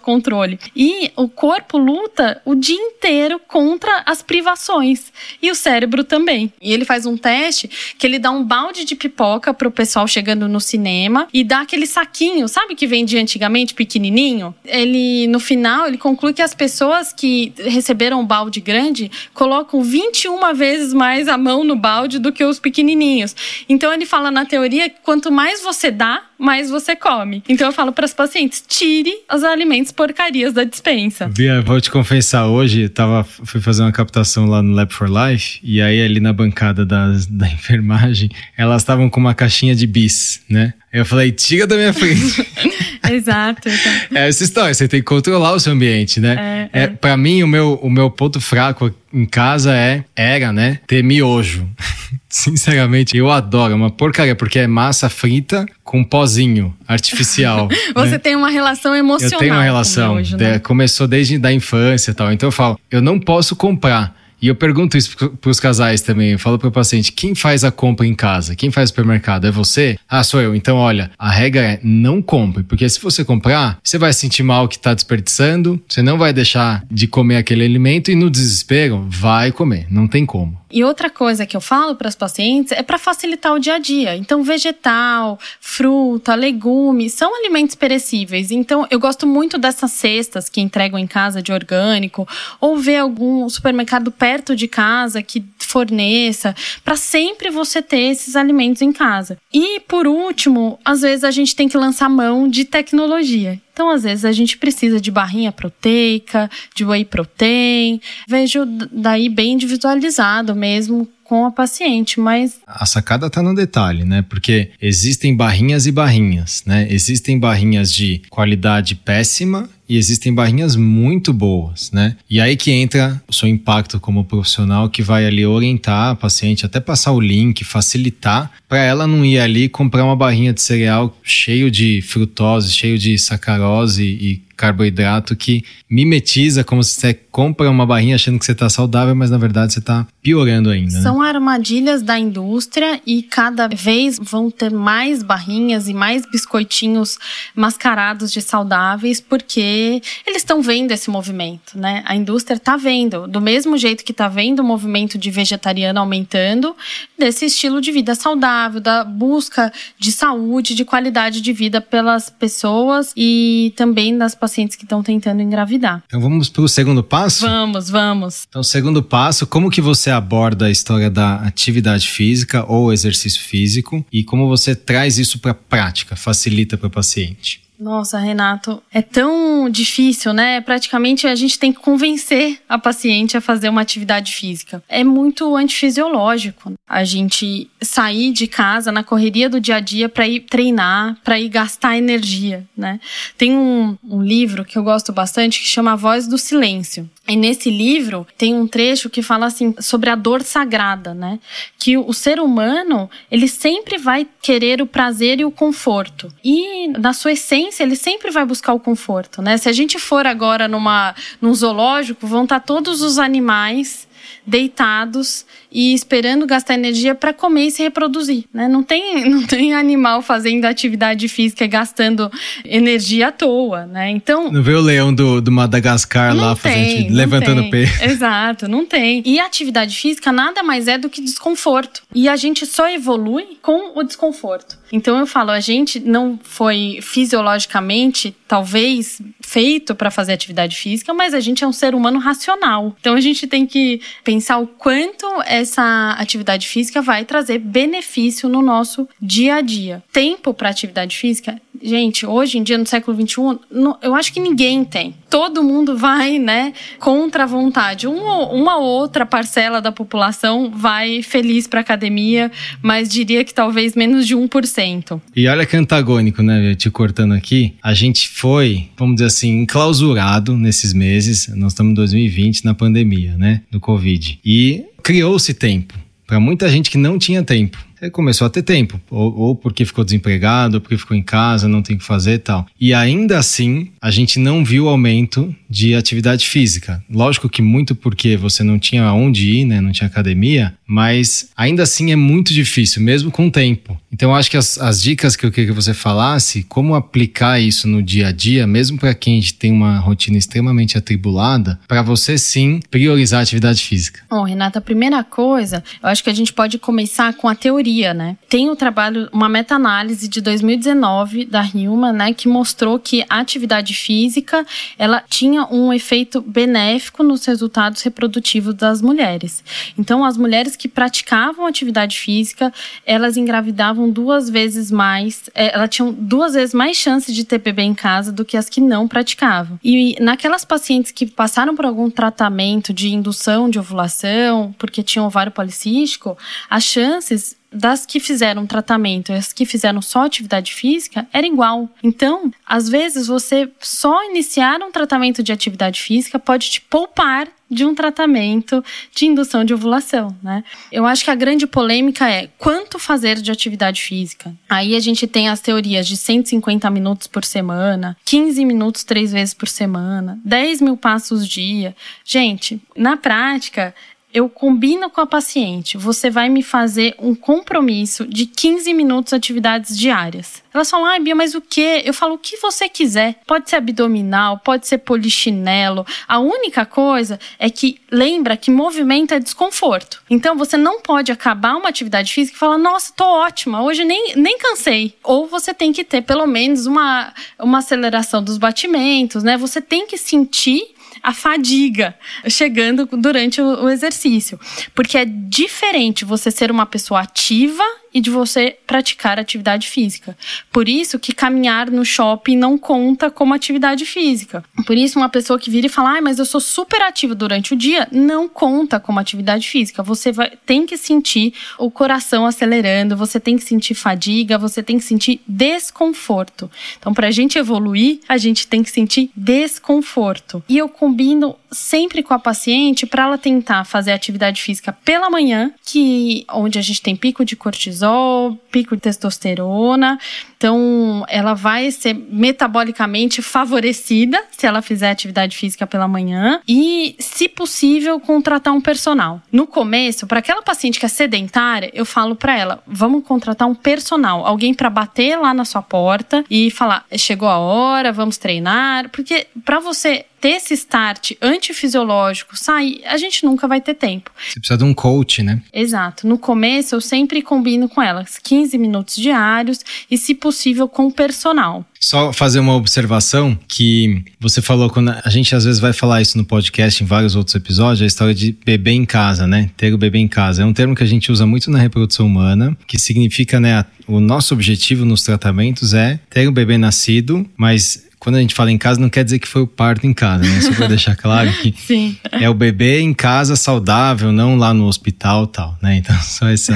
[SPEAKER 2] E o corpo luta o dia inteiro contra as privações. E o cérebro também. E ele faz um teste que ele dá um balde de pipoca pro pessoal chegando no cinema e dá aquele saquinho, sabe que vendia antigamente, pequenininho? Ele, no final, ele conclui que as pessoas que receberam um balde grande colocam 21 vezes mais a mão no balde do que os pequenininhos. Então ele fala na teoria que quanto mais você dá, mais você come. Então eu falo para as pacientes: tire os alimentos porcarias da dispensa.
[SPEAKER 1] Bia, vou te confessar, hoje tava, fui fazer uma captação lá no Lab for Life, e aí ali na bancada da, da enfermagem, elas estavam com uma caixinha de bis, né? Eu falei, tira da minha frente.
[SPEAKER 2] exato, exato.
[SPEAKER 1] É essa história, você tem que controlar o seu ambiente, né? É, é. é para mim, o meu, o meu ponto fraco em casa é, era, né, ter miojo. Sinceramente, eu adoro, é uma porcaria, porque é massa frita com pozinho artificial.
[SPEAKER 2] Você né? tem uma relação emocional.
[SPEAKER 1] Eu tenho uma relação, né? começou desde da infância e tal. Então eu falo, eu não posso comprar e eu pergunto isso para os casais também. Eu falo para o paciente: quem faz a compra em casa? Quem faz o supermercado? É você? Ah, sou eu. Então, olha, a regra é não compre, porque se você comprar, você vai sentir mal que está desperdiçando, você não vai deixar de comer aquele alimento e no desespero vai comer. Não tem como.
[SPEAKER 2] E outra coisa que eu falo para as pacientes é para facilitar o dia a dia. Então, vegetal, fruta, legumes são alimentos perecíveis. Então, eu gosto muito dessas cestas que entregam em casa de orgânico, ou ver algum supermercado perto de casa que forneça, para sempre você ter esses alimentos em casa. E por último, às vezes a gente tem que lançar mão de tecnologia. Então, às vezes, a gente precisa de barrinha proteica, de whey protein. Vejo daí bem individualizado mesmo com a paciente, mas
[SPEAKER 1] a sacada está no detalhe, né? Porque existem barrinhas e barrinhas, né? Existem barrinhas de qualidade péssima e existem barrinhas muito boas, né? E aí que entra o seu impacto como profissional que vai ali orientar a paciente, até passar o link, facilitar para ela não ir ali comprar uma barrinha de cereal cheio de frutose, cheio de sacarose e carboidrato que mimetiza como se você compra uma barrinha achando que você está saudável, mas na verdade você está piorando ainda. Né?
[SPEAKER 2] São armadilhas da indústria e cada vez vão ter mais barrinhas e mais biscoitinhos mascarados de saudáveis porque eles estão vendo esse movimento, né? A indústria está vendo, do mesmo jeito que está vendo o movimento de vegetariano aumentando, desse estilo de vida saudável, da busca de saúde, de qualidade de vida pelas pessoas e também das pacientes pacientes que estão tentando engravidar.
[SPEAKER 1] Então vamos para o segundo passo?
[SPEAKER 2] Vamos, vamos.
[SPEAKER 1] Então, segundo passo, como que você aborda a história da atividade física ou exercício físico e como você traz isso para a prática, facilita para o paciente?
[SPEAKER 2] Nossa, Renato, é tão difícil, né? Praticamente a gente tem que convencer a paciente a fazer uma atividade física. É muito antifisiológico a gente sair de casa na correria do dia a dia para ir treinar, para ir gastar energia, né? Tem um, um livro que eu gosto bastante que chama A Voz do Silêncio. E nesse livro tem um trecho que fala assim sobre a dor sagrada, né? Que o ser humano, ele sempre vai querer o prazer e o conforto. E na sua essência, ele sempre vai buscar o conforto, né? Se a gente for agora numa num zoológico, vão estar todos os animais deitados e esperando gastar energia para comer e se reproduzir, né? Não tem, não tem animal fazendo atividade física e gastando energia à toa, né? Então
[SPEAKER 1] não vê o leão do, do Madagascar lá tem, fazendo, levantando peso.
[SPEAKER 2] Exato, não tem. E atividade física nada mais é do que desconforto. E a gente só evolui com o desconforto. Então eu falo, a gente não foi fisiologicamente, talvez, feito para fazer atividade física, mas a gente é um ser humano racional. Então a gente tem que pensar o quanto essa atividade física vai trazer benefício no nosso dia a dia. Tempo para atividade física, gente, hoje em dia no século XXI, eu acho que ninguém tem. Todo mundo vai, né, contra a vontade. Uma, uma outra parcela da população vai feliz para academia, mas diria que talvez menos de 1%.
[SPEAKER 1] E olha que antagônico, né? Te cortando aqui. A gente foi, vamos dizer assim, enclausurado nesses meses. Nós estamos em 2020 na pandemia, né? Do Covid. E criou-se tempo. Para muita gente que não tinha tempo começou a ter tempo, ou, ou, porque ficou desempregado, ou porque ficou em casa, não tem o que fazer e tal. E ainda assim, a gente não viu aumento de atividade física. Lógico que muito porque você não tinha aonde ir, né, não tinha academia, mas ainda assim é muito difícil, mesmo com tempo. Então acho que as, as dicas que eu queria que você falasse, como aplicar isso no dia a dia, mesmo para quem tem uma rotina extremamente atribulada, para você sim priorizar a atividade física.
[SPEAKER 2] Bom, Renata, a primeira coisa, eu acho que a gente pode começar com a teoria né? Tem o um trabalho, uma meta-análise de 2019 da Human, né, que mostrou que a atividade física, ela tinha um efeito benéfico nos resultados reprodutivos das mulheres. Então, as mulheres que praticavam atividade física, elas engravidavam duas vezes mais, é, elas tinham duas vezes mais chances de ter bebê em casa do que as que não praticavam. E naquelas pacientes que passaram por algum tratamento de indução de ovulação, porque tinham ovário policístico, as chances das que fizeram tratamento e as que fizeram só atividade física era igual. Então, às vezes, você só iniciar um tratamento de atividade física pode te poupar de um tratamento de indução de ovulação, né? Eu acho que a grande polêmica é quanto fazer de atividade física. Aí a gente tem as teorias de 150 minutos por semana, 15 minutos três vezes por semana, 10 mil passos dia. Gente, na prática, eu combino com a paciente, você vai me fazer um compromisso de 15 minutos atividades diárias. Elas falam, ai, Bia, mas o que? Eu falo, o que você quiser. Pode ser abdominal, pode ser polichinelo. A única coisa é que lembra que movimento é desconforto. Então você não pode acabar uma atividade física e falar, nossa, tô ótima, hoje nem, nem cansei. Ou você tem que ter pelo menos uma, uma aceleração dos batimentos, né? Você tem que sentir a fadiga chegando durante o, exercício. Porque é diferente você ser uma pessoa ativa e de você praticar atividade física. Por isso que caminhar no shopping não conta como atividade física. Por isso uma pessoa que vira e fala: "Ah, mas eu sou super ativa durante o dia", não conta como atividade física. Você vai, tem que sentir o coração acelerando, você tem que sentir fadiga, você tem que sentir desconforto. Então, para a gente evoluir, a gente tem que sentir desconforto. E eu combino sempre com a paciente para ela tentar fazer atividade física pela manhã, que onde a gente tem pico de cortisol pico de testosterona. Então, ela vai ser metabolicamente favorecida se ela fizer atividade física pela manhã e, se possível, contratar um personal. No começo, para aquela paciente que é sedentária, eu falo para ela: vamos contratar um personal, alguém para bater lá na sua porta e falar: chegou a hora, vamos treinar, porque para você ter esse start antifisiológico, sair, a gente nunca vai ter tempo.
[SPEAKER 1] Você precisa de um coach, né?
[SPEAKER 2] Exato. No começo, eu sempre combino com elas 15 minutos diários e, se possível, com o personal.
[SPEAKER 1] Só fazer uma observação que você falou quando a gente às vezes vai falar isso no podcast em vários outros episódios, a história de bebê em casa, né? Ter o bebê em casa. É um termo que a gente usa muito na reprodução humana, que significa, né, o nosso objetivo nos tratamentos é ter o bebê nascido, mas quando a gente fala em casa, não quer dizer que foi o parto em casa, né? Só pra deixar claro que
[SPEAKER 2] Sim.
[SPEAKER 1] é o bebê em casa saudável, não lá no hospital tal, né? Então, só essa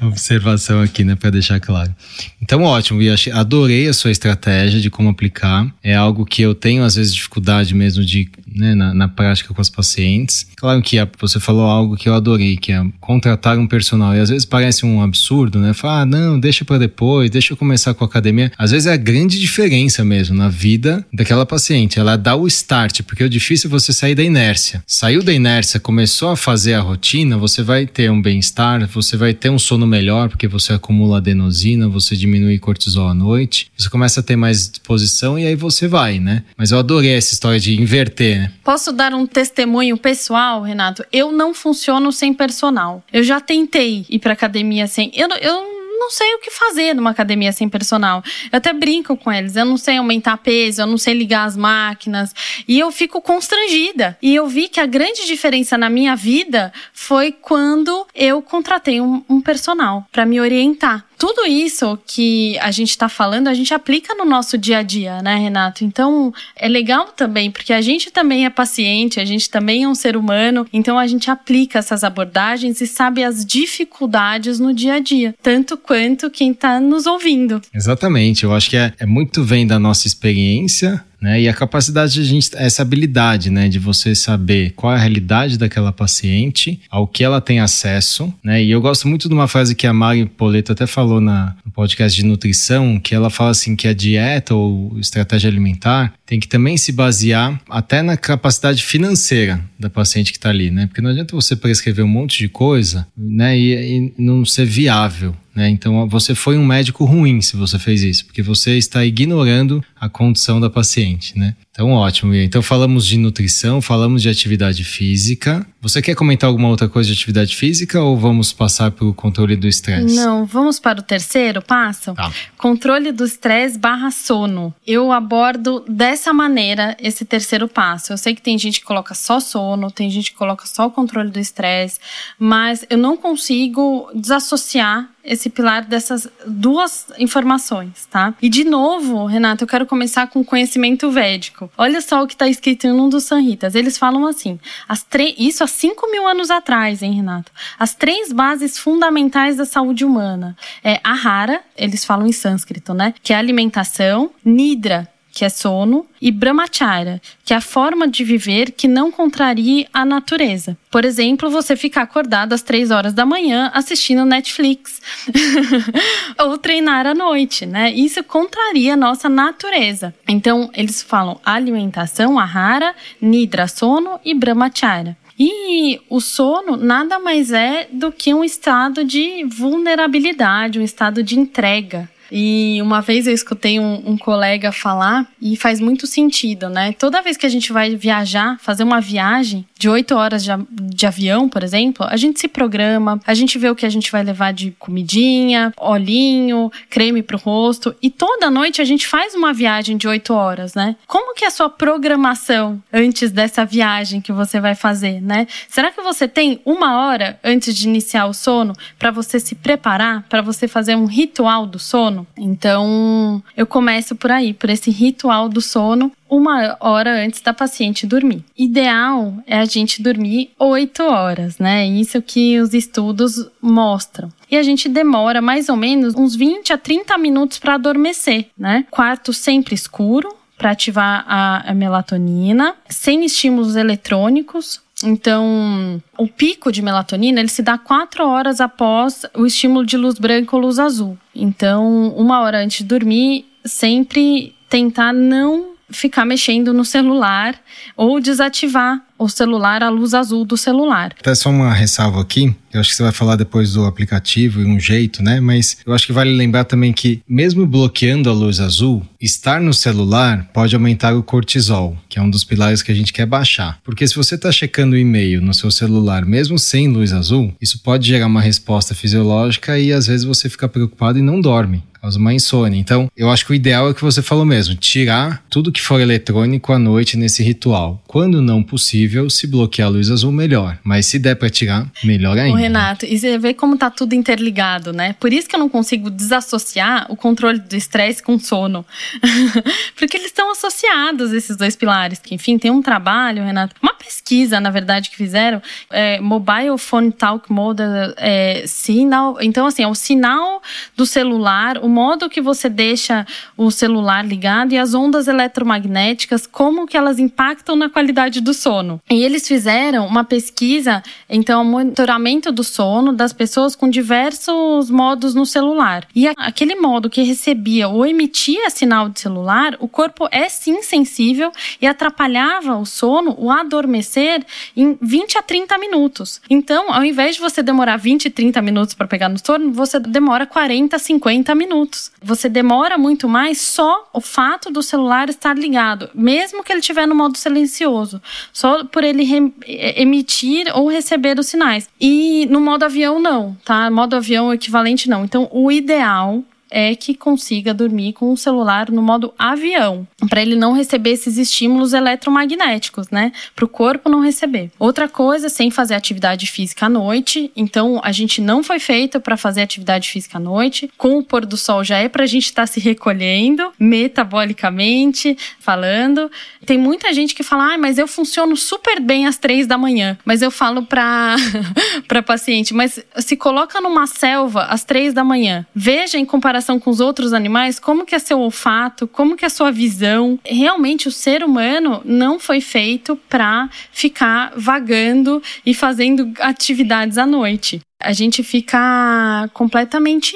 [SPEAKER 1] observação aqui, né? Pra deixar claro. Então, ótimo, e adorei a sua estratégia de como aplicar. É algo que eu tenho, às vezes, dificuldade mesmo de, né, na, na prática com as pacientes. Claro que você falou algo que eu adorei, que é contratar um personal. E às vezes parece um absurdo, né? Falar, ah, não, deixa para depois, deixa eu começar com a academia. Às vezes é a grande diferença mesmo na vida vida daquela paciente. Ela dá o start, porque o difícil é você sair da inércia. Saiu da inércia, começou a fazer a rotina, você vai ter um bem-estar, você vai ter um sono melhor, porque você acumula adenosina, você diminui cortisol à noite, você começa a ter mais disposição e aí você vai, né? Mas eu adorei essa história de inverter, né?
[SPEAKER 2] Posso dar um testemunho pessoal, Renato? Eu não funciono sem personal. Eu já tentei ir pra academia sem. Eu, eu não sei o que fazer numa academia sem personal. Eu até brinco com eles, eu não sei aumentar peso, eu não sei ligar as máquinas. E eu fico constrangida. E eu vi que a grande diferença na minha vida foi quando eu contratei um, um personal para me orientar tudo isso que a gente está falando, a gente aplica no nosso dia a dia, né, Renato? Então, é legal também, porque a gente também é paciente, a gente também é um ser humano, então a gente aplica essas abordagens e sabe as dificuldades no dia a dia, tanto quanto quem está nos ouvindo.
[SPEAKER 1] Exatamente, eu acho que é, é muito vem da nossa experiência, né? E a capacidade de a gente, essa habilidade, né, de você saber qual é a realidade daquela paciente, ao que ela tem acesso, né? E eu gosto muito de uma frase que a Mari Poleto até falou na, no podcast de nutrição, que ela fala assim que a dieta ou estratégia alimentar tem que também se basear até na capacidade financeira da paciente que está ali, né? Porque não adianta você prescrever um monte de coisa, né, e, e não ser viável, né? Então você foi um médico ruim se você fez isso, porque você está ignorando a condição da paciente, né? Então ótimo. Então falamos de nutrição, falamos de atividade física. Você quer comentar alguma outra coisa de atividade física ou vamos passar para o controle do estresse?
[SPEAKER 2] Não, vamos para o terceiro passo. Tá. Controle do estresse barra sono. Eu abordo dessa maneira esse terceiro passo. Eu sei que tem gente que coloca só sono, tem gente que coloca só o controle do estresse, mas eu não consigo desassociar esse pilar dessas duas informações, tá? E de novo, Renato, eu quero começar com conhecimento védico. Olha só o que está escrito em um dos Sanhitas. Eles falam assim: as isso há 5 mil anos atrás, hein, Renato? As três bases fundamentais da saúde humana é ahara, eles falam em sânscrito, né? Que é alimentação, nidra, que é sono, e brahmacharya, que é a forma de viver que não contrarie a natureza. Por exemplo, você ficar acordado às três horas da manhã assistindo Netflix ou treinar à noite, né? Isso contraria a nossa natureza. Então, eles falam alimentação, ahara, nidra, sono e brahmacharya. E o sono nada mais é do que um estado de vulnerabilidade, um estado de entrega. E uma vez eu escutei um, um, colega falar, e faz muito sentido, né? Toda vez que a gente vai viajar, fazer uma viagem de oito horas de, de avião, por exemplo, a gente se programa, a gente vê o que a gente vai levar de comidinha, olhinho, creme pro rosto, e toda noite a gente faz uma viagem de oito horas, né? Como que é a sua programação antes dessa viagem que você vai fazer, né? Será que você tem uma hora antes de iniciar o sono para você se preparar, para você fazer um ritual do sono? sono. Então, eu começo por aí, por esse ritual do sono, uma hora antes da paciente dormir. Ideal é a gente dormir oito horas, né? Isso que os estudos mostram. E a gente demora mais ou menos uns 20 a 30 minutos para adormecer, né? Quarto sempre escuro, para ativar a, melatonina, sem estímulos eletrônicos, então, o pico de melatonina ele se dá quatro horas após o estímulo de luz branca ou luz azul. Então, uma hora antes de dormir, sempre tentar não ficar mexendo no celular ou desativar o celular, a luz azul do celular.
[SPEAKER 1] Até só uma ressalva aqui, eu acho que você vai falar depois do aplicativo e um jeito, né? Mas eu acho que vale lembrar também que, mesmo bloqueando a luz azul, estar no celular pode aumentar o cortisol, que é um dos pilares que a gente quer baixar. Porque se você está checando o e-mail no seu celular, mesmo sem luz azul, isso pode gerar uma resposta fisiológica e às vezes você fica preocupado e não dorme causa uma insônia. Então, eu acho que o ideal é o que você falou mesmo, tirar tudo que for eletrônico à noite nesse ritual. Quando não possível, se bloquear a luz azul, melhor. Mas se der para tirar, melhor ainda.
[SPEAKER 2] Ô, Renato, e você vê como tá tudo interligado, né? Por isso que eu não consigo desassociar o controle do estresse com sono. Porque eles estão associados, esses dois pilares. Que, enfim, tem um trabalho, Renato, uma pesquisa, na verdade, que fizeram, é, Mobile Phone Talk Mode é, sinal. Então, assim, é o sinal do celular, o modo que você deixa o celular ligado e as ondas eletromagnéticas, como que elas impactam na qualidade do sono. E eles fizeram uma pesquisa, então, monitoramento do sono das pessoas com diversos modos no celular. E aquele modo que recebia ou emitia sinal de celular, o corpo é sim sensível e atrapalhava o sono, o adormecer, em 20 a 30 minutos. Então, ao invés de você demorar 20, 30 minutos para pegar no sono, você demora 40, 50 minutos. Você demora muito mais só o fato do celular estar ligado, mesmo que ele estiver no modo silencioso, só por ele emitir ou receber os sinais. E no modo avião, não, tá? Modo avião equivalente, não. Então, o ideal é que consiga dormir com o celular no modo avião, para ele não receber esses estímulos eletromagnéticos, né? Para o corpo não receber. Outra coisa, sem fazer atividade física à noite. Então, a gente não foi feito para fazer atividade física à noite. Com o pôr do sol já é para a gente estar tá se recolhendo, metabolicamente falando. Tem muita gente que fala, ah, mas eu funciono super bem às três da manhã. Mas eu falo para para paciente, mas se coloca numa selva às três da manhã, veja em comparação comparação com os outros animais, como que é seu olfato, como que é sua visão. Realmente o ser humano não foi feito para ficar vagando e fazendo atividades à noite a gente fica completamente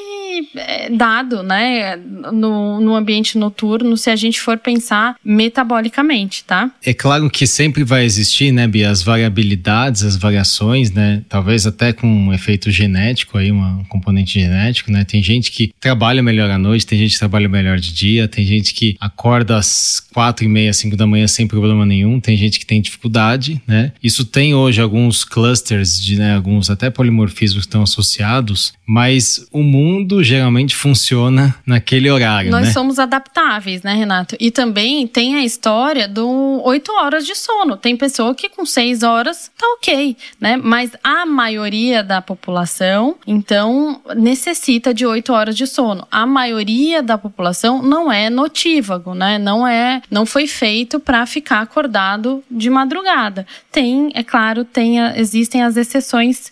[SPEAKER 2] é, dado, né, no, no ambiente noturno, se a gente for pensar metabolicamente, tá?
[SPEAKER 1] É claro que sempre vai existir, né, Bia, as variabilidades, as variações, né, talvez até com um efeito genético aí, um componente genético, né, tem gente que trabalha melhor à noite, tem gente que trabalha melhor de dia, tem gente que acorda às quatro e meia, cinco da manhã sem problema nenhum, tem gente que tem dificuldade, né, isso tem hoje alguns clusters de, né, alguns até polimorfismos estão associados, mas o mundo geralmente funciona naquele horário.
[SPEAKER 2] Nós
[SPEAKER 1] né?
[SPEAKER 2] somos adaptáveis, né, Renato? E também tem a história do oito horas de sono. Tem pessoa que com seis horas tá ok, né? Mas a maioria da população, então, necessita de oito horas de sono. A maioria da população não é notívago, né? Não é, não foi feito para ficar acordado de madrugada. Tem, é claro, tem, existem as exceções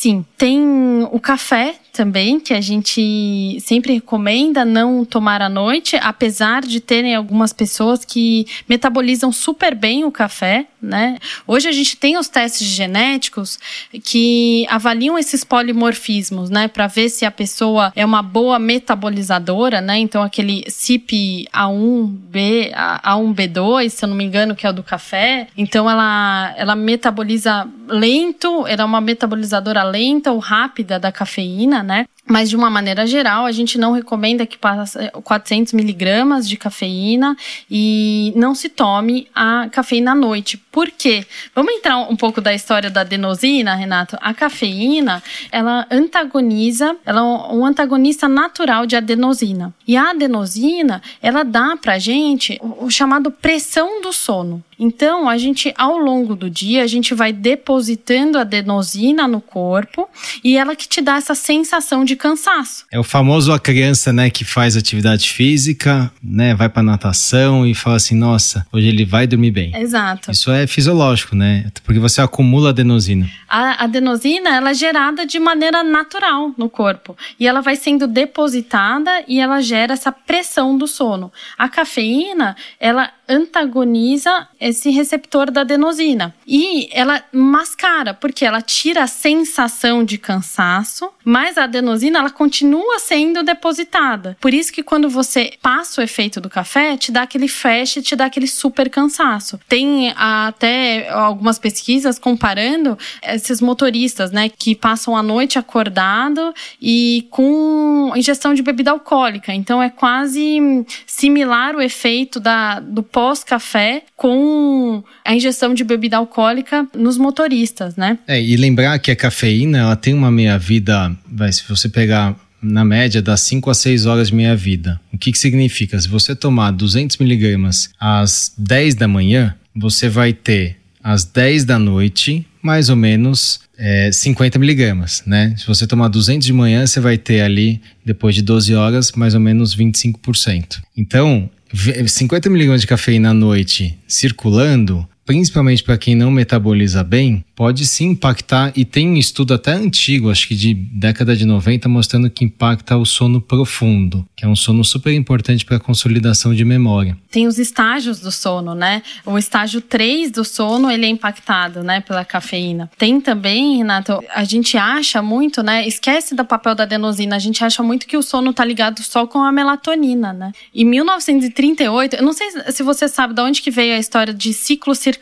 [SPEAKER 2] Sim, tem o café também, que a gente sempre recomenda não tomar à noite, apesar de terem algumas pessoas que metabolizam super bem o café, né? Hoje a gente tem os testes genéticos que avaliam esses polimorfismos, né, para ver se a pessoa é uma boa metabolizadora, né? Então aquele CIP A1B, A1B2, se eu não me engano, que é o do café. Então ela ela metaboliza lento, ela é uma metabolizadora lenta rápida da cafeína, né? Mas de uma maneira geral, a gente não recomenda que passe 400 miligramas de cafeína e não se tome a cafeína à noite. Por quê? Vamos entrar um pouco da história da adenosina, Renato? A cafeína, ela antagoniza, ela é um antagonista natural de adenosina. E a adenosina, ela dá pra gente o chamado pressão do sono. Então, a gente, ao longo do dia, a gente vai depositando adenosina no corpo e ela que te dá essa sensação de cansaço.
[SPEAKER 1] É o famoso a criança, né, que faz atividade física, né, vai para natação e fala assim, nossa, hoje ele vai dormir bem.
[SPEAKER 2] Exato.
[SPEAKER 1] Isso é fisiológico, né? Porque você acumula adenosina.
[SPEAKER 2] A adenosina, ela é gerada de maneira natural no corpo e ela vai sendo depositada e ela gera essa pressão do sono. A cafeína, ela antagoniza esse receptor da adenosina. E ela mascara, porque ela tira a sensação de cansaço, mas a adenosina ela continua sendo depositada. Por isso que quando você passa o efeito do café, te dá aquele flash, te dá aquele super cansaço. Tem até algumas pesquisas comparando esses motoristas, né, que passam a noite acordado e com ingestão de bebida alcoólica. Então é quase similar o efeito da, do pós-café com a ingestão de bebida alcoólica nos motoristas, né?
[SPEAKER 1] É, e lembrar que a cafeína, ela tem uma meia-vida, se você pegar na média, das 5 a 6 horas de meia-vida. O que, que significa? Se você tomar 200 miligramas às 10 da manhã, você vai ter às 10 da noite, mais ou menos é, 50 miligramas, né? Se você tomar 200 de manhã, você vai ter ali, depois de 12 horas, mais ou menos 25%. Então, 50 miligramas de cafeína à noite circulando, principalmente para quem não metaboliza bem, pode sim impactar e tem um estudo até antigo, acho que de década de 90, mostrando que impacta o sono profundo, que é um sono super importante para a consolidação de memória.
[SPEAKER 2] Tem os estágios do sono, né? O estágio 3 do sono, ele é impactado, né, pela cafeína. Tem também, Renato, a gente acha muito, né, esquece do papel da adenosina, a gente acha muito que o sono tá ligado só com a melatonina, né? Em 1938, eu não sei se você sabe de onde que veio a história de ciclo circadiano.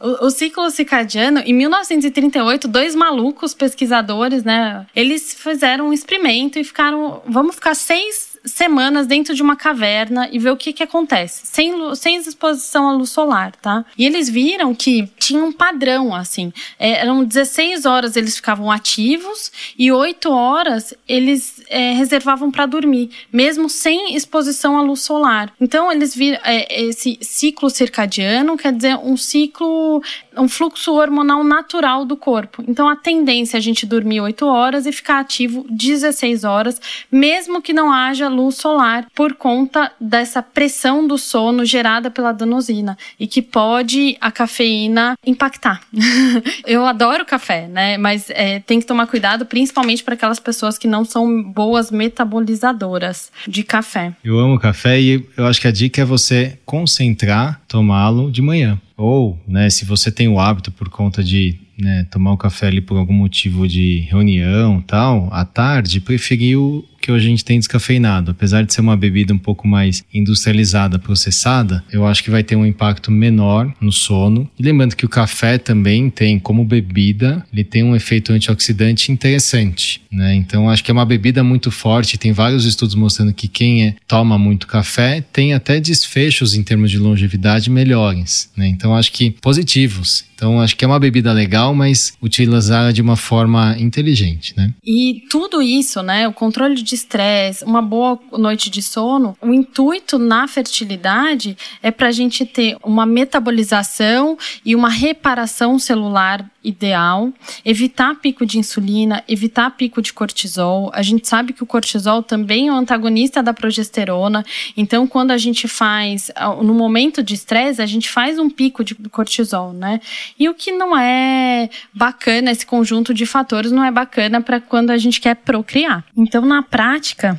[SPEAKER 2] O, o ciclo circadiano, em 1938, dois malucos pesquisadores, né, eles fizeram um experimento e ficaram, vamos ficar seis semanas dentro de uma caverna e ver o que, que acontece, sem, sem exposição à luz solar, tá? E eles viram que tinha um padrão, assim. É, eram 16 horas eles ficavam ativos e 8 horas eles é, reservavam para dormir, mesmo sem exposição à luz solar. Então, eles viram é, esse ciclo circadiano, quer dizer, um ciclo, um fluxo hormonal natural do corpo. Então, a tendência é a gente dormir 8 horas e ficar ativo 16 horas, mesmo que não haja luz solar, por conta dessa pressão do sono gerada pela adenosina e que pode a cafeína impactar. Eu adoro café, né? Mas é, tem que tomar cuidado, principalmente para aquelas pessoas que não são boas metabolizadoras de café.
[SPEAKER 1] Eu amo café e eu acho que a dica é você concentrar, tomá-lo de manhã. Ou, né, se você tem o hábito por conta de né, tomar o café ali por algum motivo de reunião tal, à tarde, preferir o que a gente tem descafeinado. Apesar de ser uma bebida um pouco mais industrializada, processada, eu acho que vai ter um impacto menor no sono. E lembrando que o café também tem, como bebida, ele tem um efeito antioxidante interessante, né? Então acho que é uma bebida muito forte. Tem vários estudos mostrando que quem é, toma muito café tem até desfechos em termos de longevidade melhores, né? Então acho que positivos. Então acho que é uma bebida legal, mas utilizar de uma forma inteligente, né?
[SPEAKER 2] E tudo isso, né? O controle de estresse, uma boa noite de sono, o intuito na fertilidade é para a gente ter uma metabolização e uma reparação celular ideal, evitar pico de insulina, evitar pico de cortisol. A gente sabe que o cortisol também é um antagonista da progesterona, então quando a gente faz, no momento de estresse, a gente faz um pico de cortisol, né? E o que não é bacana, esse conjunto de fatores não é bacana para quando a gente quer procriar. Então, na prática,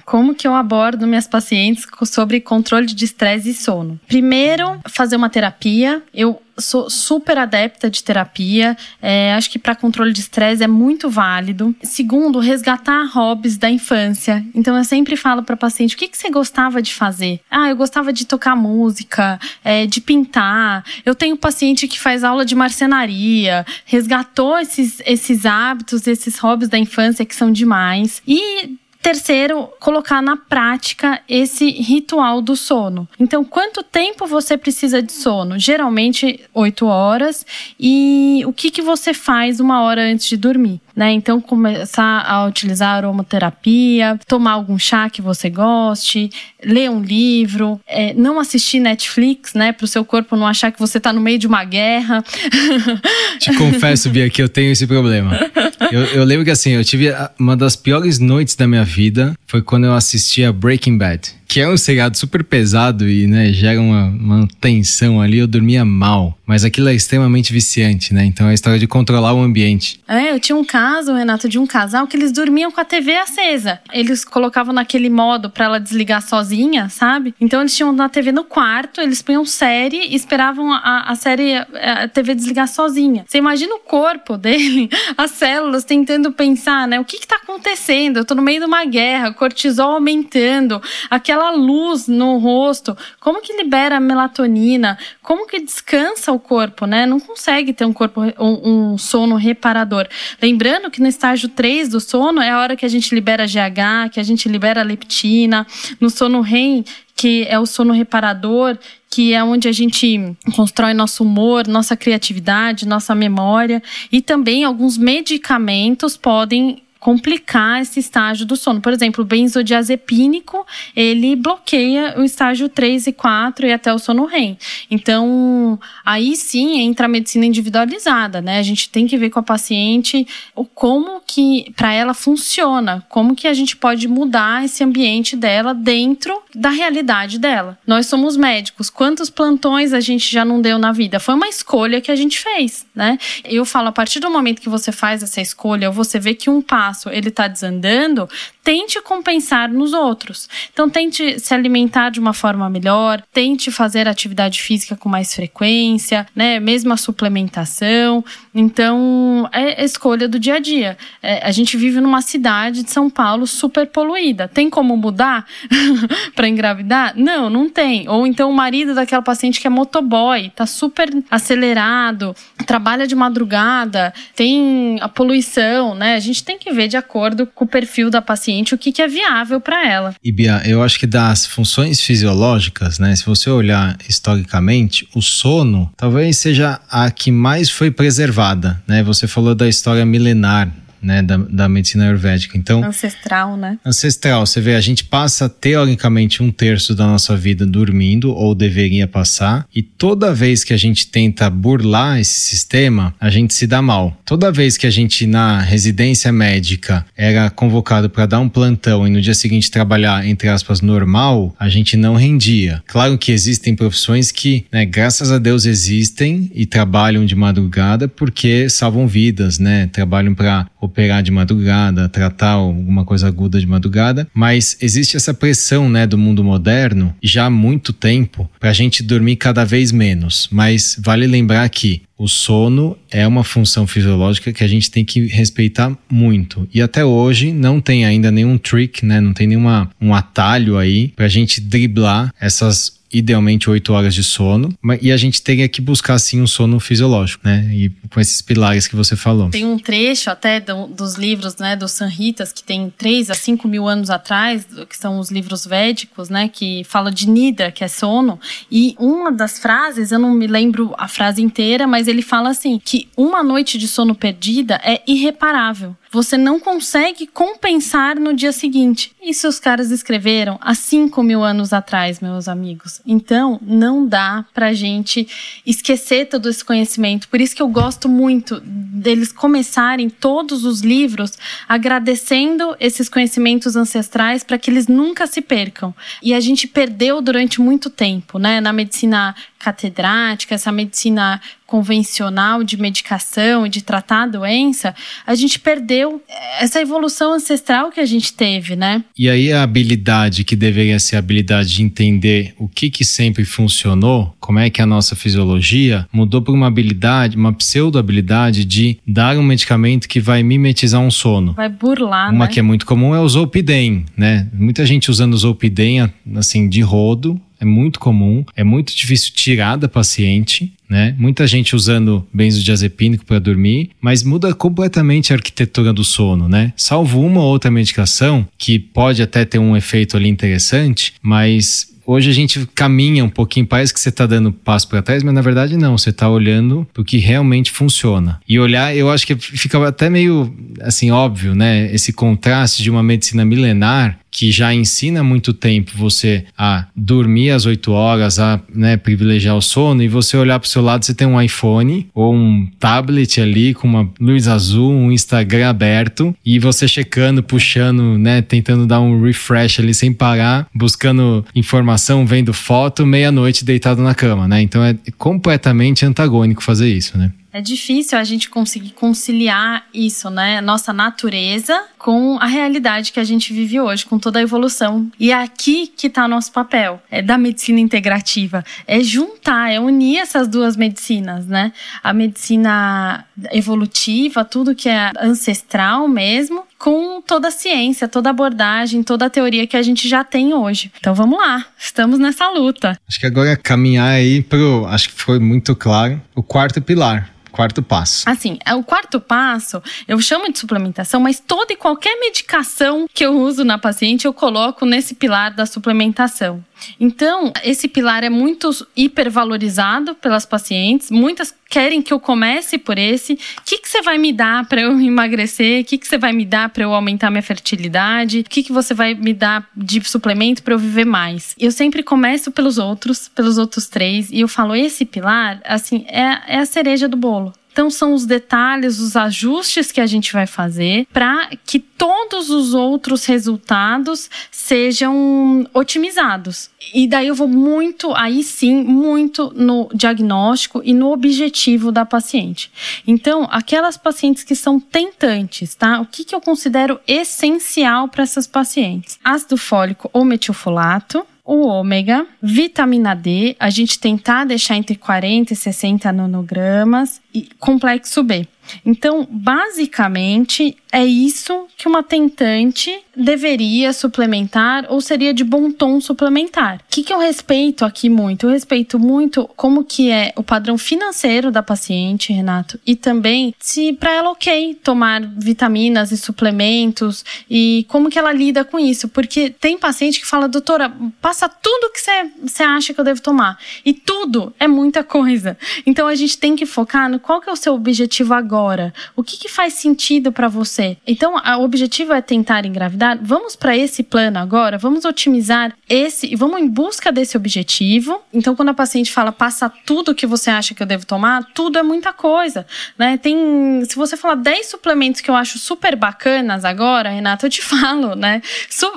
[SPEAKER 2] como que eu abordo minhas pacientes sobre controle de estresse e sono? Primeiro, fazer uma terapia. Eu sou super adepta de terapia. É, acho que para controle de estresse é muito válido. Segundo, resgatar hobbies da infância. Então eu sempre falo para paciente: o que, que você gostava de fazer? Ah, eu gostava de tocar música, é, de pintar. Eu tenho paciente que faz aula de marcenaria, resgatou esses, esses hábitos, esses hobbies da infância que são demais. E Terceiro, colocar na prática esse ritual do sono. Então, quanto tempo você precisa de sono? Geralmente, oito horas. E o que, que você faz uma hora antes de dormir? Né? Então, começar a utilizar aromaterapia, tomar algum chá que você goste, ler um livro, é, não assistir Netflix, né? Para o seu corpo não achar que você está no meio de uma guerra.
[SPEAKER 1] Te confesso, Bia, que eu tenho esse problema. Eu, eu lembro que assim, eu tive uma das piores noites da minha vida foi quando eu assisti a Breaking Bad que é um seriado super pesado e né, gera uma, uma, tensão ali, eu dormia mal. Mas aquilo é extremamente viciante, né? Então é a história de controlar o ambiente.
[SPEAKER 2] É, eu tinha um caso, Renato, de um casal que eles dormiam com a TV acesa. Eles colocavam naquele modo para ela desligar sozinha, sabe? Então eles tinham na TV no quarto, eles punham série e esperavam a, a série, a TV desligar sozinha. Você imagina o corpo dele, as células tentando pensar, né? O que que tá acontecendo? Eu tô no meio de uma guerra, cortisol aumentando, aquela aquela luz no rosto, como que libera melatonina, como que descansa o corpo, né? Não consegue ter um corpo, um, um sono reparador. Lembrando que no estágio 3 do sono é a hora que a gente libera GH, que a gente libera leptina, no sono REM, que é o sono reparador, que é onde a gente constrói nosso humor, nossa criatividade, nossa memória, e também alguns medicamentos podem complicar esse estágio do sono. Por exemplo, o benzodiazepínico, ele bloqueia o estágio 3 e 4 e até o sono REM. Então, aí sim entra a medicina individualizada, né? A gente tem que ver com a paciente o como que para ela funciona, como que a gente pode mudar esse ambiente dela dentro da realidade dela. Nós somos médicos, quantos plantões a gente já não deu na vida? Foi uma escolha que a gente fez, né? Eu falo a partir do momento que você faz essa escolha, você vê que um passo ele está desandando, tente compensar nos outros. Então tente se alimentar de uma forma melhor, tente fazer atividade física com mais frequência, né? Mesmo a suplementação. Então é escolha do dia a dia. É, a gente vive numa cidade de São Paulo super poluída. Tem como mudar para engravidar? Não, não tem. Ou então o marido daquela paciente que é motoboy, tá super acelerado, trabalha de madrugada, tem a poluição, né? A gente tem que ver de acordo com o perfil da paciente o que, que é viável para ela.
[SPEAKER 1] E Bia, eu acho que das funções fisiológicas, né? Se você olhar historicamente, o sono talvez seja a que mais foi preservada, né? Você falou da história milenar né, da, da medicina ayurvédica. Então,
[SPEAKER 2] ancestral, né?
[SPEAKER 1] Ancestral. Você vê, a gente passa teoricamente um terço da nossa vida dormindo, ou deveria passar, e toda vez que a gente tenta burlar esse sistema, a gente se dá mal. Toda vez que a gente, na residência médica, era convocado para dar um plantão e no dia seguinte trabalhar, entre aspas, normal, a gente não rendia. Claro que existem profissões que, né, graças a Deus, existem e trabalham de madrugada porque salvam vidas, né? Trabalham para operar de madrugada, tratar alguma coisa aguda de madrugada, mas existe essa pressão, né, do mundo moderno já há muito tempo para a gente dormir cada vez menos. Mas vale lembrar que o sono é uma função fisiológica que a gente tem que respeitar muito. E até hoje não tem ainda nenhum trick, né? Não tem nenhuma um atalho aí para a gente driblar essas idealmente 8 horas de sono, e a gente teria que buscar sim um sono fisiológico, né? E com esses pilares que você falou.
[SPEAKER 2] Tem um trecho até do, dos livros, né, dos Sanhitas, que tem 3 a 5 mil anos atrás, que são os livros védicos, né, que fala de Nida, que é sono, e uma das frases, eu não me lembro a frase inteira, mas ele fala assim, que uma noite de sono perdida é irreparável você não consegue compensar no dia seguinte. Isso os caras escreveram há 5 mil anos atrás, meus amigos. Então, não dá pra gente esquecer todo esse conhecimento. Por isso que eu gosto muito deles começarem todos os livros agradecendo esses conhecimentos ancestrais para que eles nunca se percam. E a gente perdeu durante muito tempo, né? Na medicina catedrática, essa medicina convencional de medicação e de tratar a doença, a gente perdeu essa evolução ancestral que a gente teve, né?
[SPEAKER 1] E aí a habilidade que deveria ser a habilidade de entender o que que sempre funcionou, como é que a nossa fisiologia, mudou para uma habilidade, uma pseudo-habilidade de dar um medicamento que vai mimetizar um sono.
[SPEAKER 2] Vai burlar,
[SPEAKER 1] Uma
[SPEAKER 2] né?
[SPEAKER 1] que é muito comum é o Zolpidem, né? Muita gente usando o Zolpidem, assim, de rodo, é muito comum, é muito difícil tirar da paciente, né? Muita gente usando benzodiazepínico para dormir, mas muda completamente a arquitetura do sono, né? Salvo uma ou outra medicação que pode até ter um efeito ali interessante, mas hoje a gente caminha um pouquinho, parece que você está dando passo para trás, mas na verdade não, você está olhando para o que realmente funciona. E olhar, eu acho que fica até meio assim óbvio, né? Esse contraste de uma medicina milenar que já ensina há muito tempo você a dormir às 8 horas, a né, privilegiar o sono, e você olhar para o seu lado, você tem um iPhone ou um tablet ali com uma luz azul, um Instagram aberto, e você checando, puxando, né, tentando dar um refresh ali sem parar, buscando informação, vendo foto, meia-noite deitado na cama, né? Então é completamente antagônico fazer isso, né?
[SPEAKER 2] É difícil a gente conseguir conciliar isso, né? Nossa natureza com a realidade que a gente vive hoje, com toda a evolução. E é aqui que está nosso papel, é da medicina integrativa. É juntar, é unir essas duas medicinas, né? A medicina evolutiva, tudo que é ancestral mesmo, com toda a ciência, toda a abordagem, toda a teoria que a gente já tem hoje. Então vamos lá, estamos nessa luta.
[SPEAKER 1] Acho que agora é caminhar aí pro, acho que foi muito claro, o quarto pilar. Quarto passo.
[SPEAKER 2] Assim, é o quarto passo, eu chamo de suplementação, mas toda e qualquer medicação que eu uso na paciente eu coloco nesse pilar da suplementação. Então, esse pilar é muito hipervalorizado pelas pacientes. Muitas querem que eu comece por esse. O que, que você vai me dar para eu emagrecer? O que, que você vai me dar para eu aumentar minha fertilidade? O que, que você vai me dar de suplemento para eu viver mais? Eu sempre começo pelos outros, pelos outros três, e eu falo: esse pilar, assim, é, é a cereja do bolo. Então, são os detalhes, os ajustes que a gente vai fazer para que todos os outros resultados sejam otimizados. E daí eu vou muito, aí sim, muito no diagnóstico e no objetivo da paciente. Então, aquelas pacientes que são tentantes, tá? O que, que eu considero essencial para essas pacientes? Ácido fólico ou metilfolato, o ômega, vitamina D, a gente tentar deixar entre 40 e 60 nanogramas e complexo B. Então, basicamente, é isso que uma tentante deveria suplementar ou seria de bom tom suplementar. O que, que eu respeito aqui muito? Eu respeito muito como que é o padrão financeiro da paciente, Renato, e também se para ela ok tomar vitaminas e suplementos e como que ela lida com isso, porque tem paciente que fala, doutora, passa tudo que você acha que eu devo tomar e tudo é muita coisa. Então a gente tem que focar no qual que é o seu objetivo agora, o que, que faz sentido para você. Então o objetivo é tentar engravidar vamos para esse plano agora, vamos otimizar esse e vamos em busca desse objetivo. Então, quando a paciente fala passa tudo que você acha que eu devo tomar, tudo é muita coisa, né? Tem, se você falar 10 suplementos que eu acho super bacanas agora, Renata, eu te falo, né?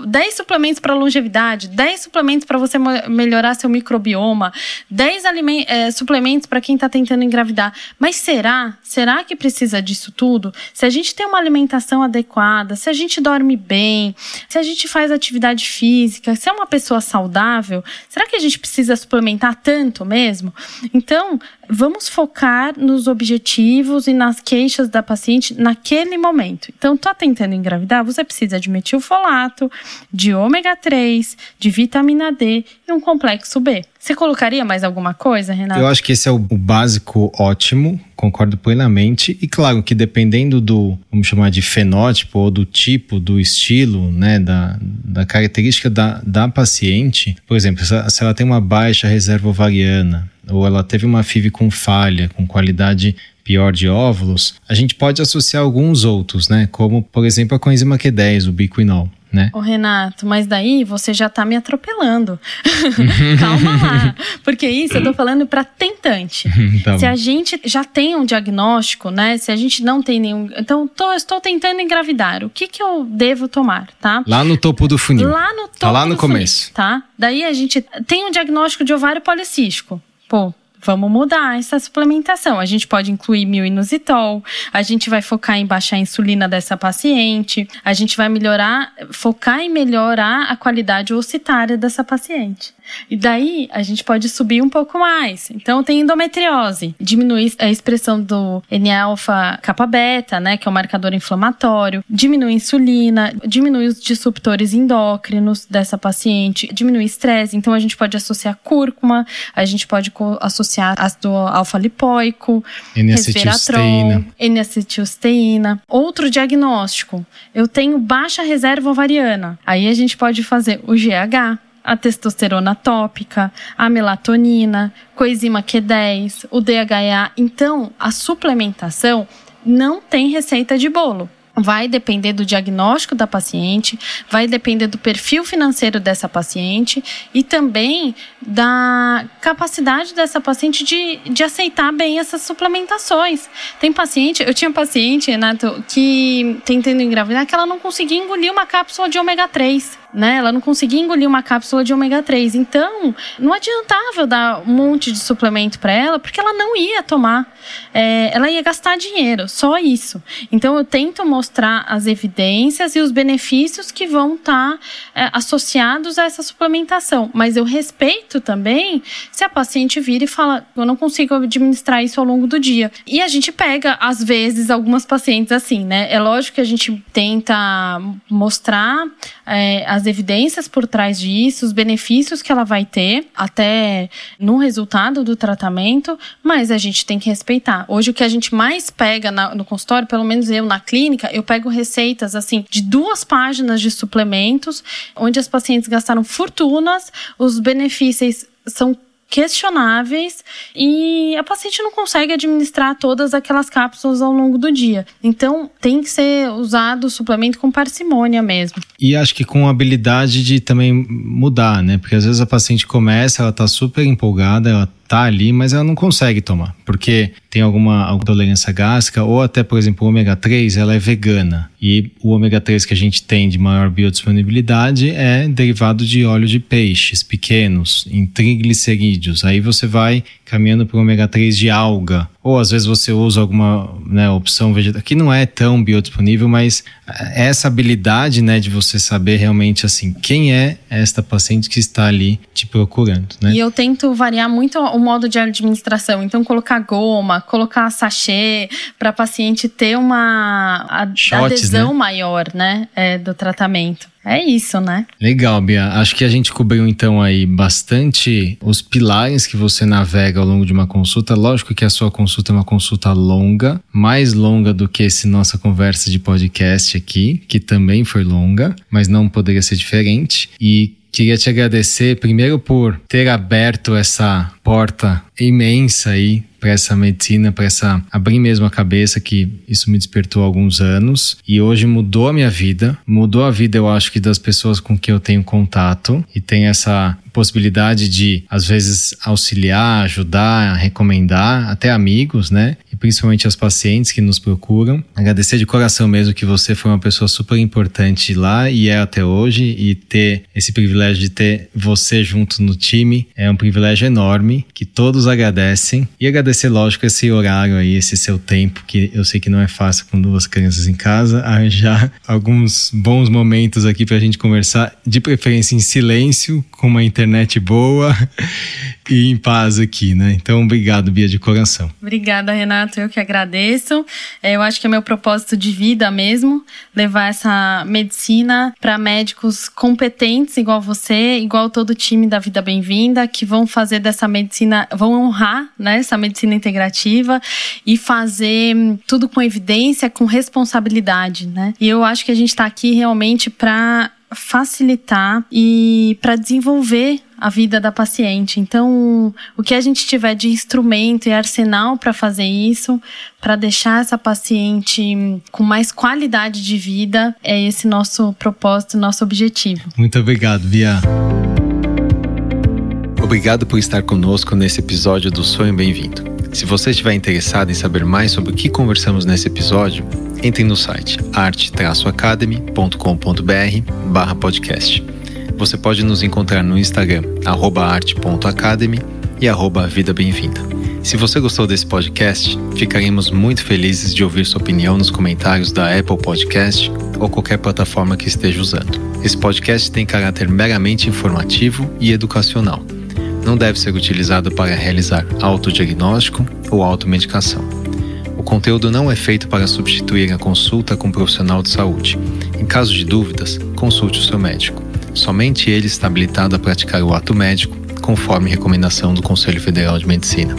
[SPEAKER 2] 10 suplementos para longevidade, 10 suplementos para você melhorar seu microbioma, 10 é, suplementos para quem está tentando engravidar. Mas será? Será que precisa disso tudo? Se a gente tem uma alimentação adequada, se a gente dorme bem, se a gente faz atividade física, se é uma pessoa saudável, será que a gente precisa suplementar tanto mesmo? Então, vamos focar nos objetivos e nas queixas da paciente naquele momento. Então, tá tentando engravidar, você precisa de metilfolato, de ômega 3, de vitamina D e um complexo B. Você colocaria mais alguma coisa, Renato?
[SPEAKER 1] Eu acho que esse é o, básico ótimo, concordo plenamente. E claro que dependendo do, vamos chamar de fenótipo ou do tipo, do estilo, né, da, da característica da, da paciente, por exemplo, se ela, tem uma baixa reserva ovariana, ou ela teve uma FIV com falha, com qualidade pior de óvulos, a gente pode associar alguns outros, né? Como, por exemplo, a coenzima Q10, o biquinol né?
[SPEAKER 2] Ô Renato, mas daí você já tá me atropelando. Calma lá. Porque isso eu tô falando para tentante. tá se a gente já tem um diagnóstico, né? Se a gente não tem nenhum. Então, tô, estou tentando engravidar. O que que eu devo tomar, tá?
[SPEAKER 1] Lá no topo do funil.
[SPEAKER 2] Lá no topo
[SPEAKER 1] tá lá no começo.
[SPEAKER 2] Funil, tá? Daí a gente tem um diagnóstico de ovário policístico. Oh. Vamos mudar essa suplementação. A gente pode incluir inositol, a gente vai focar em baixar a insulina dessa paciente, a gente vai melhorar, focar em melhorar a qualidade ocitária dessa paciente. E daí a gente pode subir um pouco mais. Então tem endometriose, diminui a expressão do NA-alfa kappa beta, né, que é o marcador inflamatório, diminui a insulina, diminui os disruptores endócrinos dessa paciente, diminui estresse. Então a gente pode associar cúrcuma, a gente pode associar ácido alfa-lipoico, resveratrol, N-acetilcisteína. Outro diagnóstico, eu tenho baixa reserva ovariana. Aí a gente pode fazer o GH, a testosterona tópica, a melatonina, coenzima Q10, o DHA. Então, a suplementação não tem receita de bolo. Vai depender do diagnóstico da paciente, vai depender do perfil financeiro dessa paciente e também da capacidade dessa paciente de, de aceitar bem essas suplementações. Tem paciente, eu tinha paciente, Renato, que tentando engravidar, que ela não conseguia engolir uma cápsula de ômega 3 né? Ela não conseguia engolir uma cápsula de ômega 3. Então, não adiantava eu dar um monte de suplemento para ela, porque ela não ia tomar. É, ela ia gastar dinheiro, só isso. Então, eu tento mostrar as evidências e os benefícios que vão estar tá, é, associados a essa suplementação. Mas eu respeito também se a paciente vira e fala: eu não consigo administrar isso ao longo do dia. E a gente pega, às vezes, algumas pacientes assim, né? É lógico que a gente tenta mostrar é, as as evidências por trás disso, os benefícios que ela vai ter até no resultado do tratamento, mas a gente tem que respeitar. Hoje o que a gente mais pega na, no consultório, pelo menos eu na clínica, eu pego receitas assim de duas páginas de suplementos, onde as pacientes gastaram fortunas, os benefícios são questionáveis e a paciente não consegue administrar todas aquelas cápsulas ao longo do dia. Então, tem que ser usado o suplemento com parcimônia mesmo.
[SPEAKER 1] E acho que com habilidade de também mudar, né? Porque às vezes a paciente começa, ela tá super empolgada, ela tá ali, mas ela não consegue tomar, porque tem alguma, alguma tolerância gástrica, ou até, por exemplo, o ômega 3, ela é vegana. E o ômega 3 que a gente tem de maior biodisponibilidade é derivado de óleo de peixes pequenos, em triglicerídeos. Aí você vai caminhando para o ômega 3 de alga. Ou às vezes você usa alguma né, opção vegetal que não é tão biodisponível, mas é essa habilidade né, de você saber realmente assim quem é esta paciente que está ali te procurando. Né?
[SPEAKER 2] E eu tento variar muito o modo de administração. Então, colocar goma, colocar sachê, para a paciente ter uma Shots, adesão né? maior né, é, do tratamento. É isso, né?
[SPEAKER 1] Legal, Bia. Acho que a gente cobriu então aí bastante os pilares que você navega ao longo de uma consulta. Lógico que a sua consulta é uma consulta longa, mais longa do que essa nossa conversa de podcast aqui, que também foi longa, mas não poderia ser diferente. E Queria te agradecer primeiro por ter aberto essa porta imensa aí para essa medicina, para essa abrir mesmo a cabeça que isso me despertou há alguns anos. E hoje mudou a minha vida, mudou a vida eu acho que das pessoas com que eu tenho contato. E tem essa possibilidade de às vezes auxiliar, ajudar, recomendar até amigos, né? E principalmente as pacientes que nos procuram. Agradecer de coração mesmo que você foi uma pessoa super importante lá e é até hoje e ter esse privilégio de ter você junto no time é um privilégio enorme que todos agradecem e agradecer lógico esse horário aí, esse seu tempo que eu sei que não é fácil com duas crianças em casa, arranjar alguns bons momentos aqui pra gente conversar, de preferência em silêncio, com uma internet internet boa e em paz aqui, né? Então, obrigado, Bia, de coração.
[SPEAKER 2] Obrigada, Renato. Eu que agradeço. É, eu acho que é meu propósito de vida mesmo, levar essa medicina para médicos competentes, igual você, igual todo o time da Vida Bem-vinda, que vão fazer dessa medicina, vão honrar né, essa medicina integrativa e fazer tudo com evidência, com responsabilidade, né? E eu acho que a gente está aqui realmente para facilitar e para desenvolver a vida da paciente. Então, o que a gente tiver de instrumento e arsenal para fazer isso, para deixar essa paciente com mais qualidade de vida, é esse nosso propósito, nosso objetivo.
[SPEAKER 1] Muito obrigado, Bia. Obrigado por estar conosco nesse episódio do Sonho Bem-vindo. Se você estiver interessado em saber mais sobre o que conversamos nesse episódio, entre no site arte-academy.com.br podcast. Você pode nos encontrar no Instagram, arte.academy e arroba Vida Bem-vinda. Se você gostou desse podcast, ficaremos muito felizes de ouvir sua opinião nos comentários da Apple Podcast ou qualquer plataforma que esteja usando. Esse podcast tem caráter meramente informativo e educacional não deve ser utilizado para realizar autodiagnóstico ou automedicação. O conteúdo não é feito para substituir a consulta com um profissional de saúde. Em caso de dúvidas, consulte o seu médico. Somente ele está habilitado a praticar o ato médico, conforme recomendação do Conselho Federal de Medicina.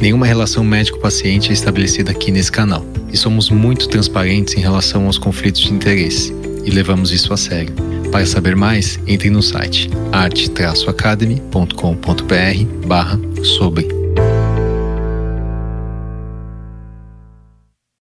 [SPEAKER 1] Nenhuma relação médico-paciente é estabelecida aqui nesse canal e somos muito transparentes em relação aos conflitos de interesse e levamos isso a sério. Para saber mais, entre no site arte-academy.com.br barra sobre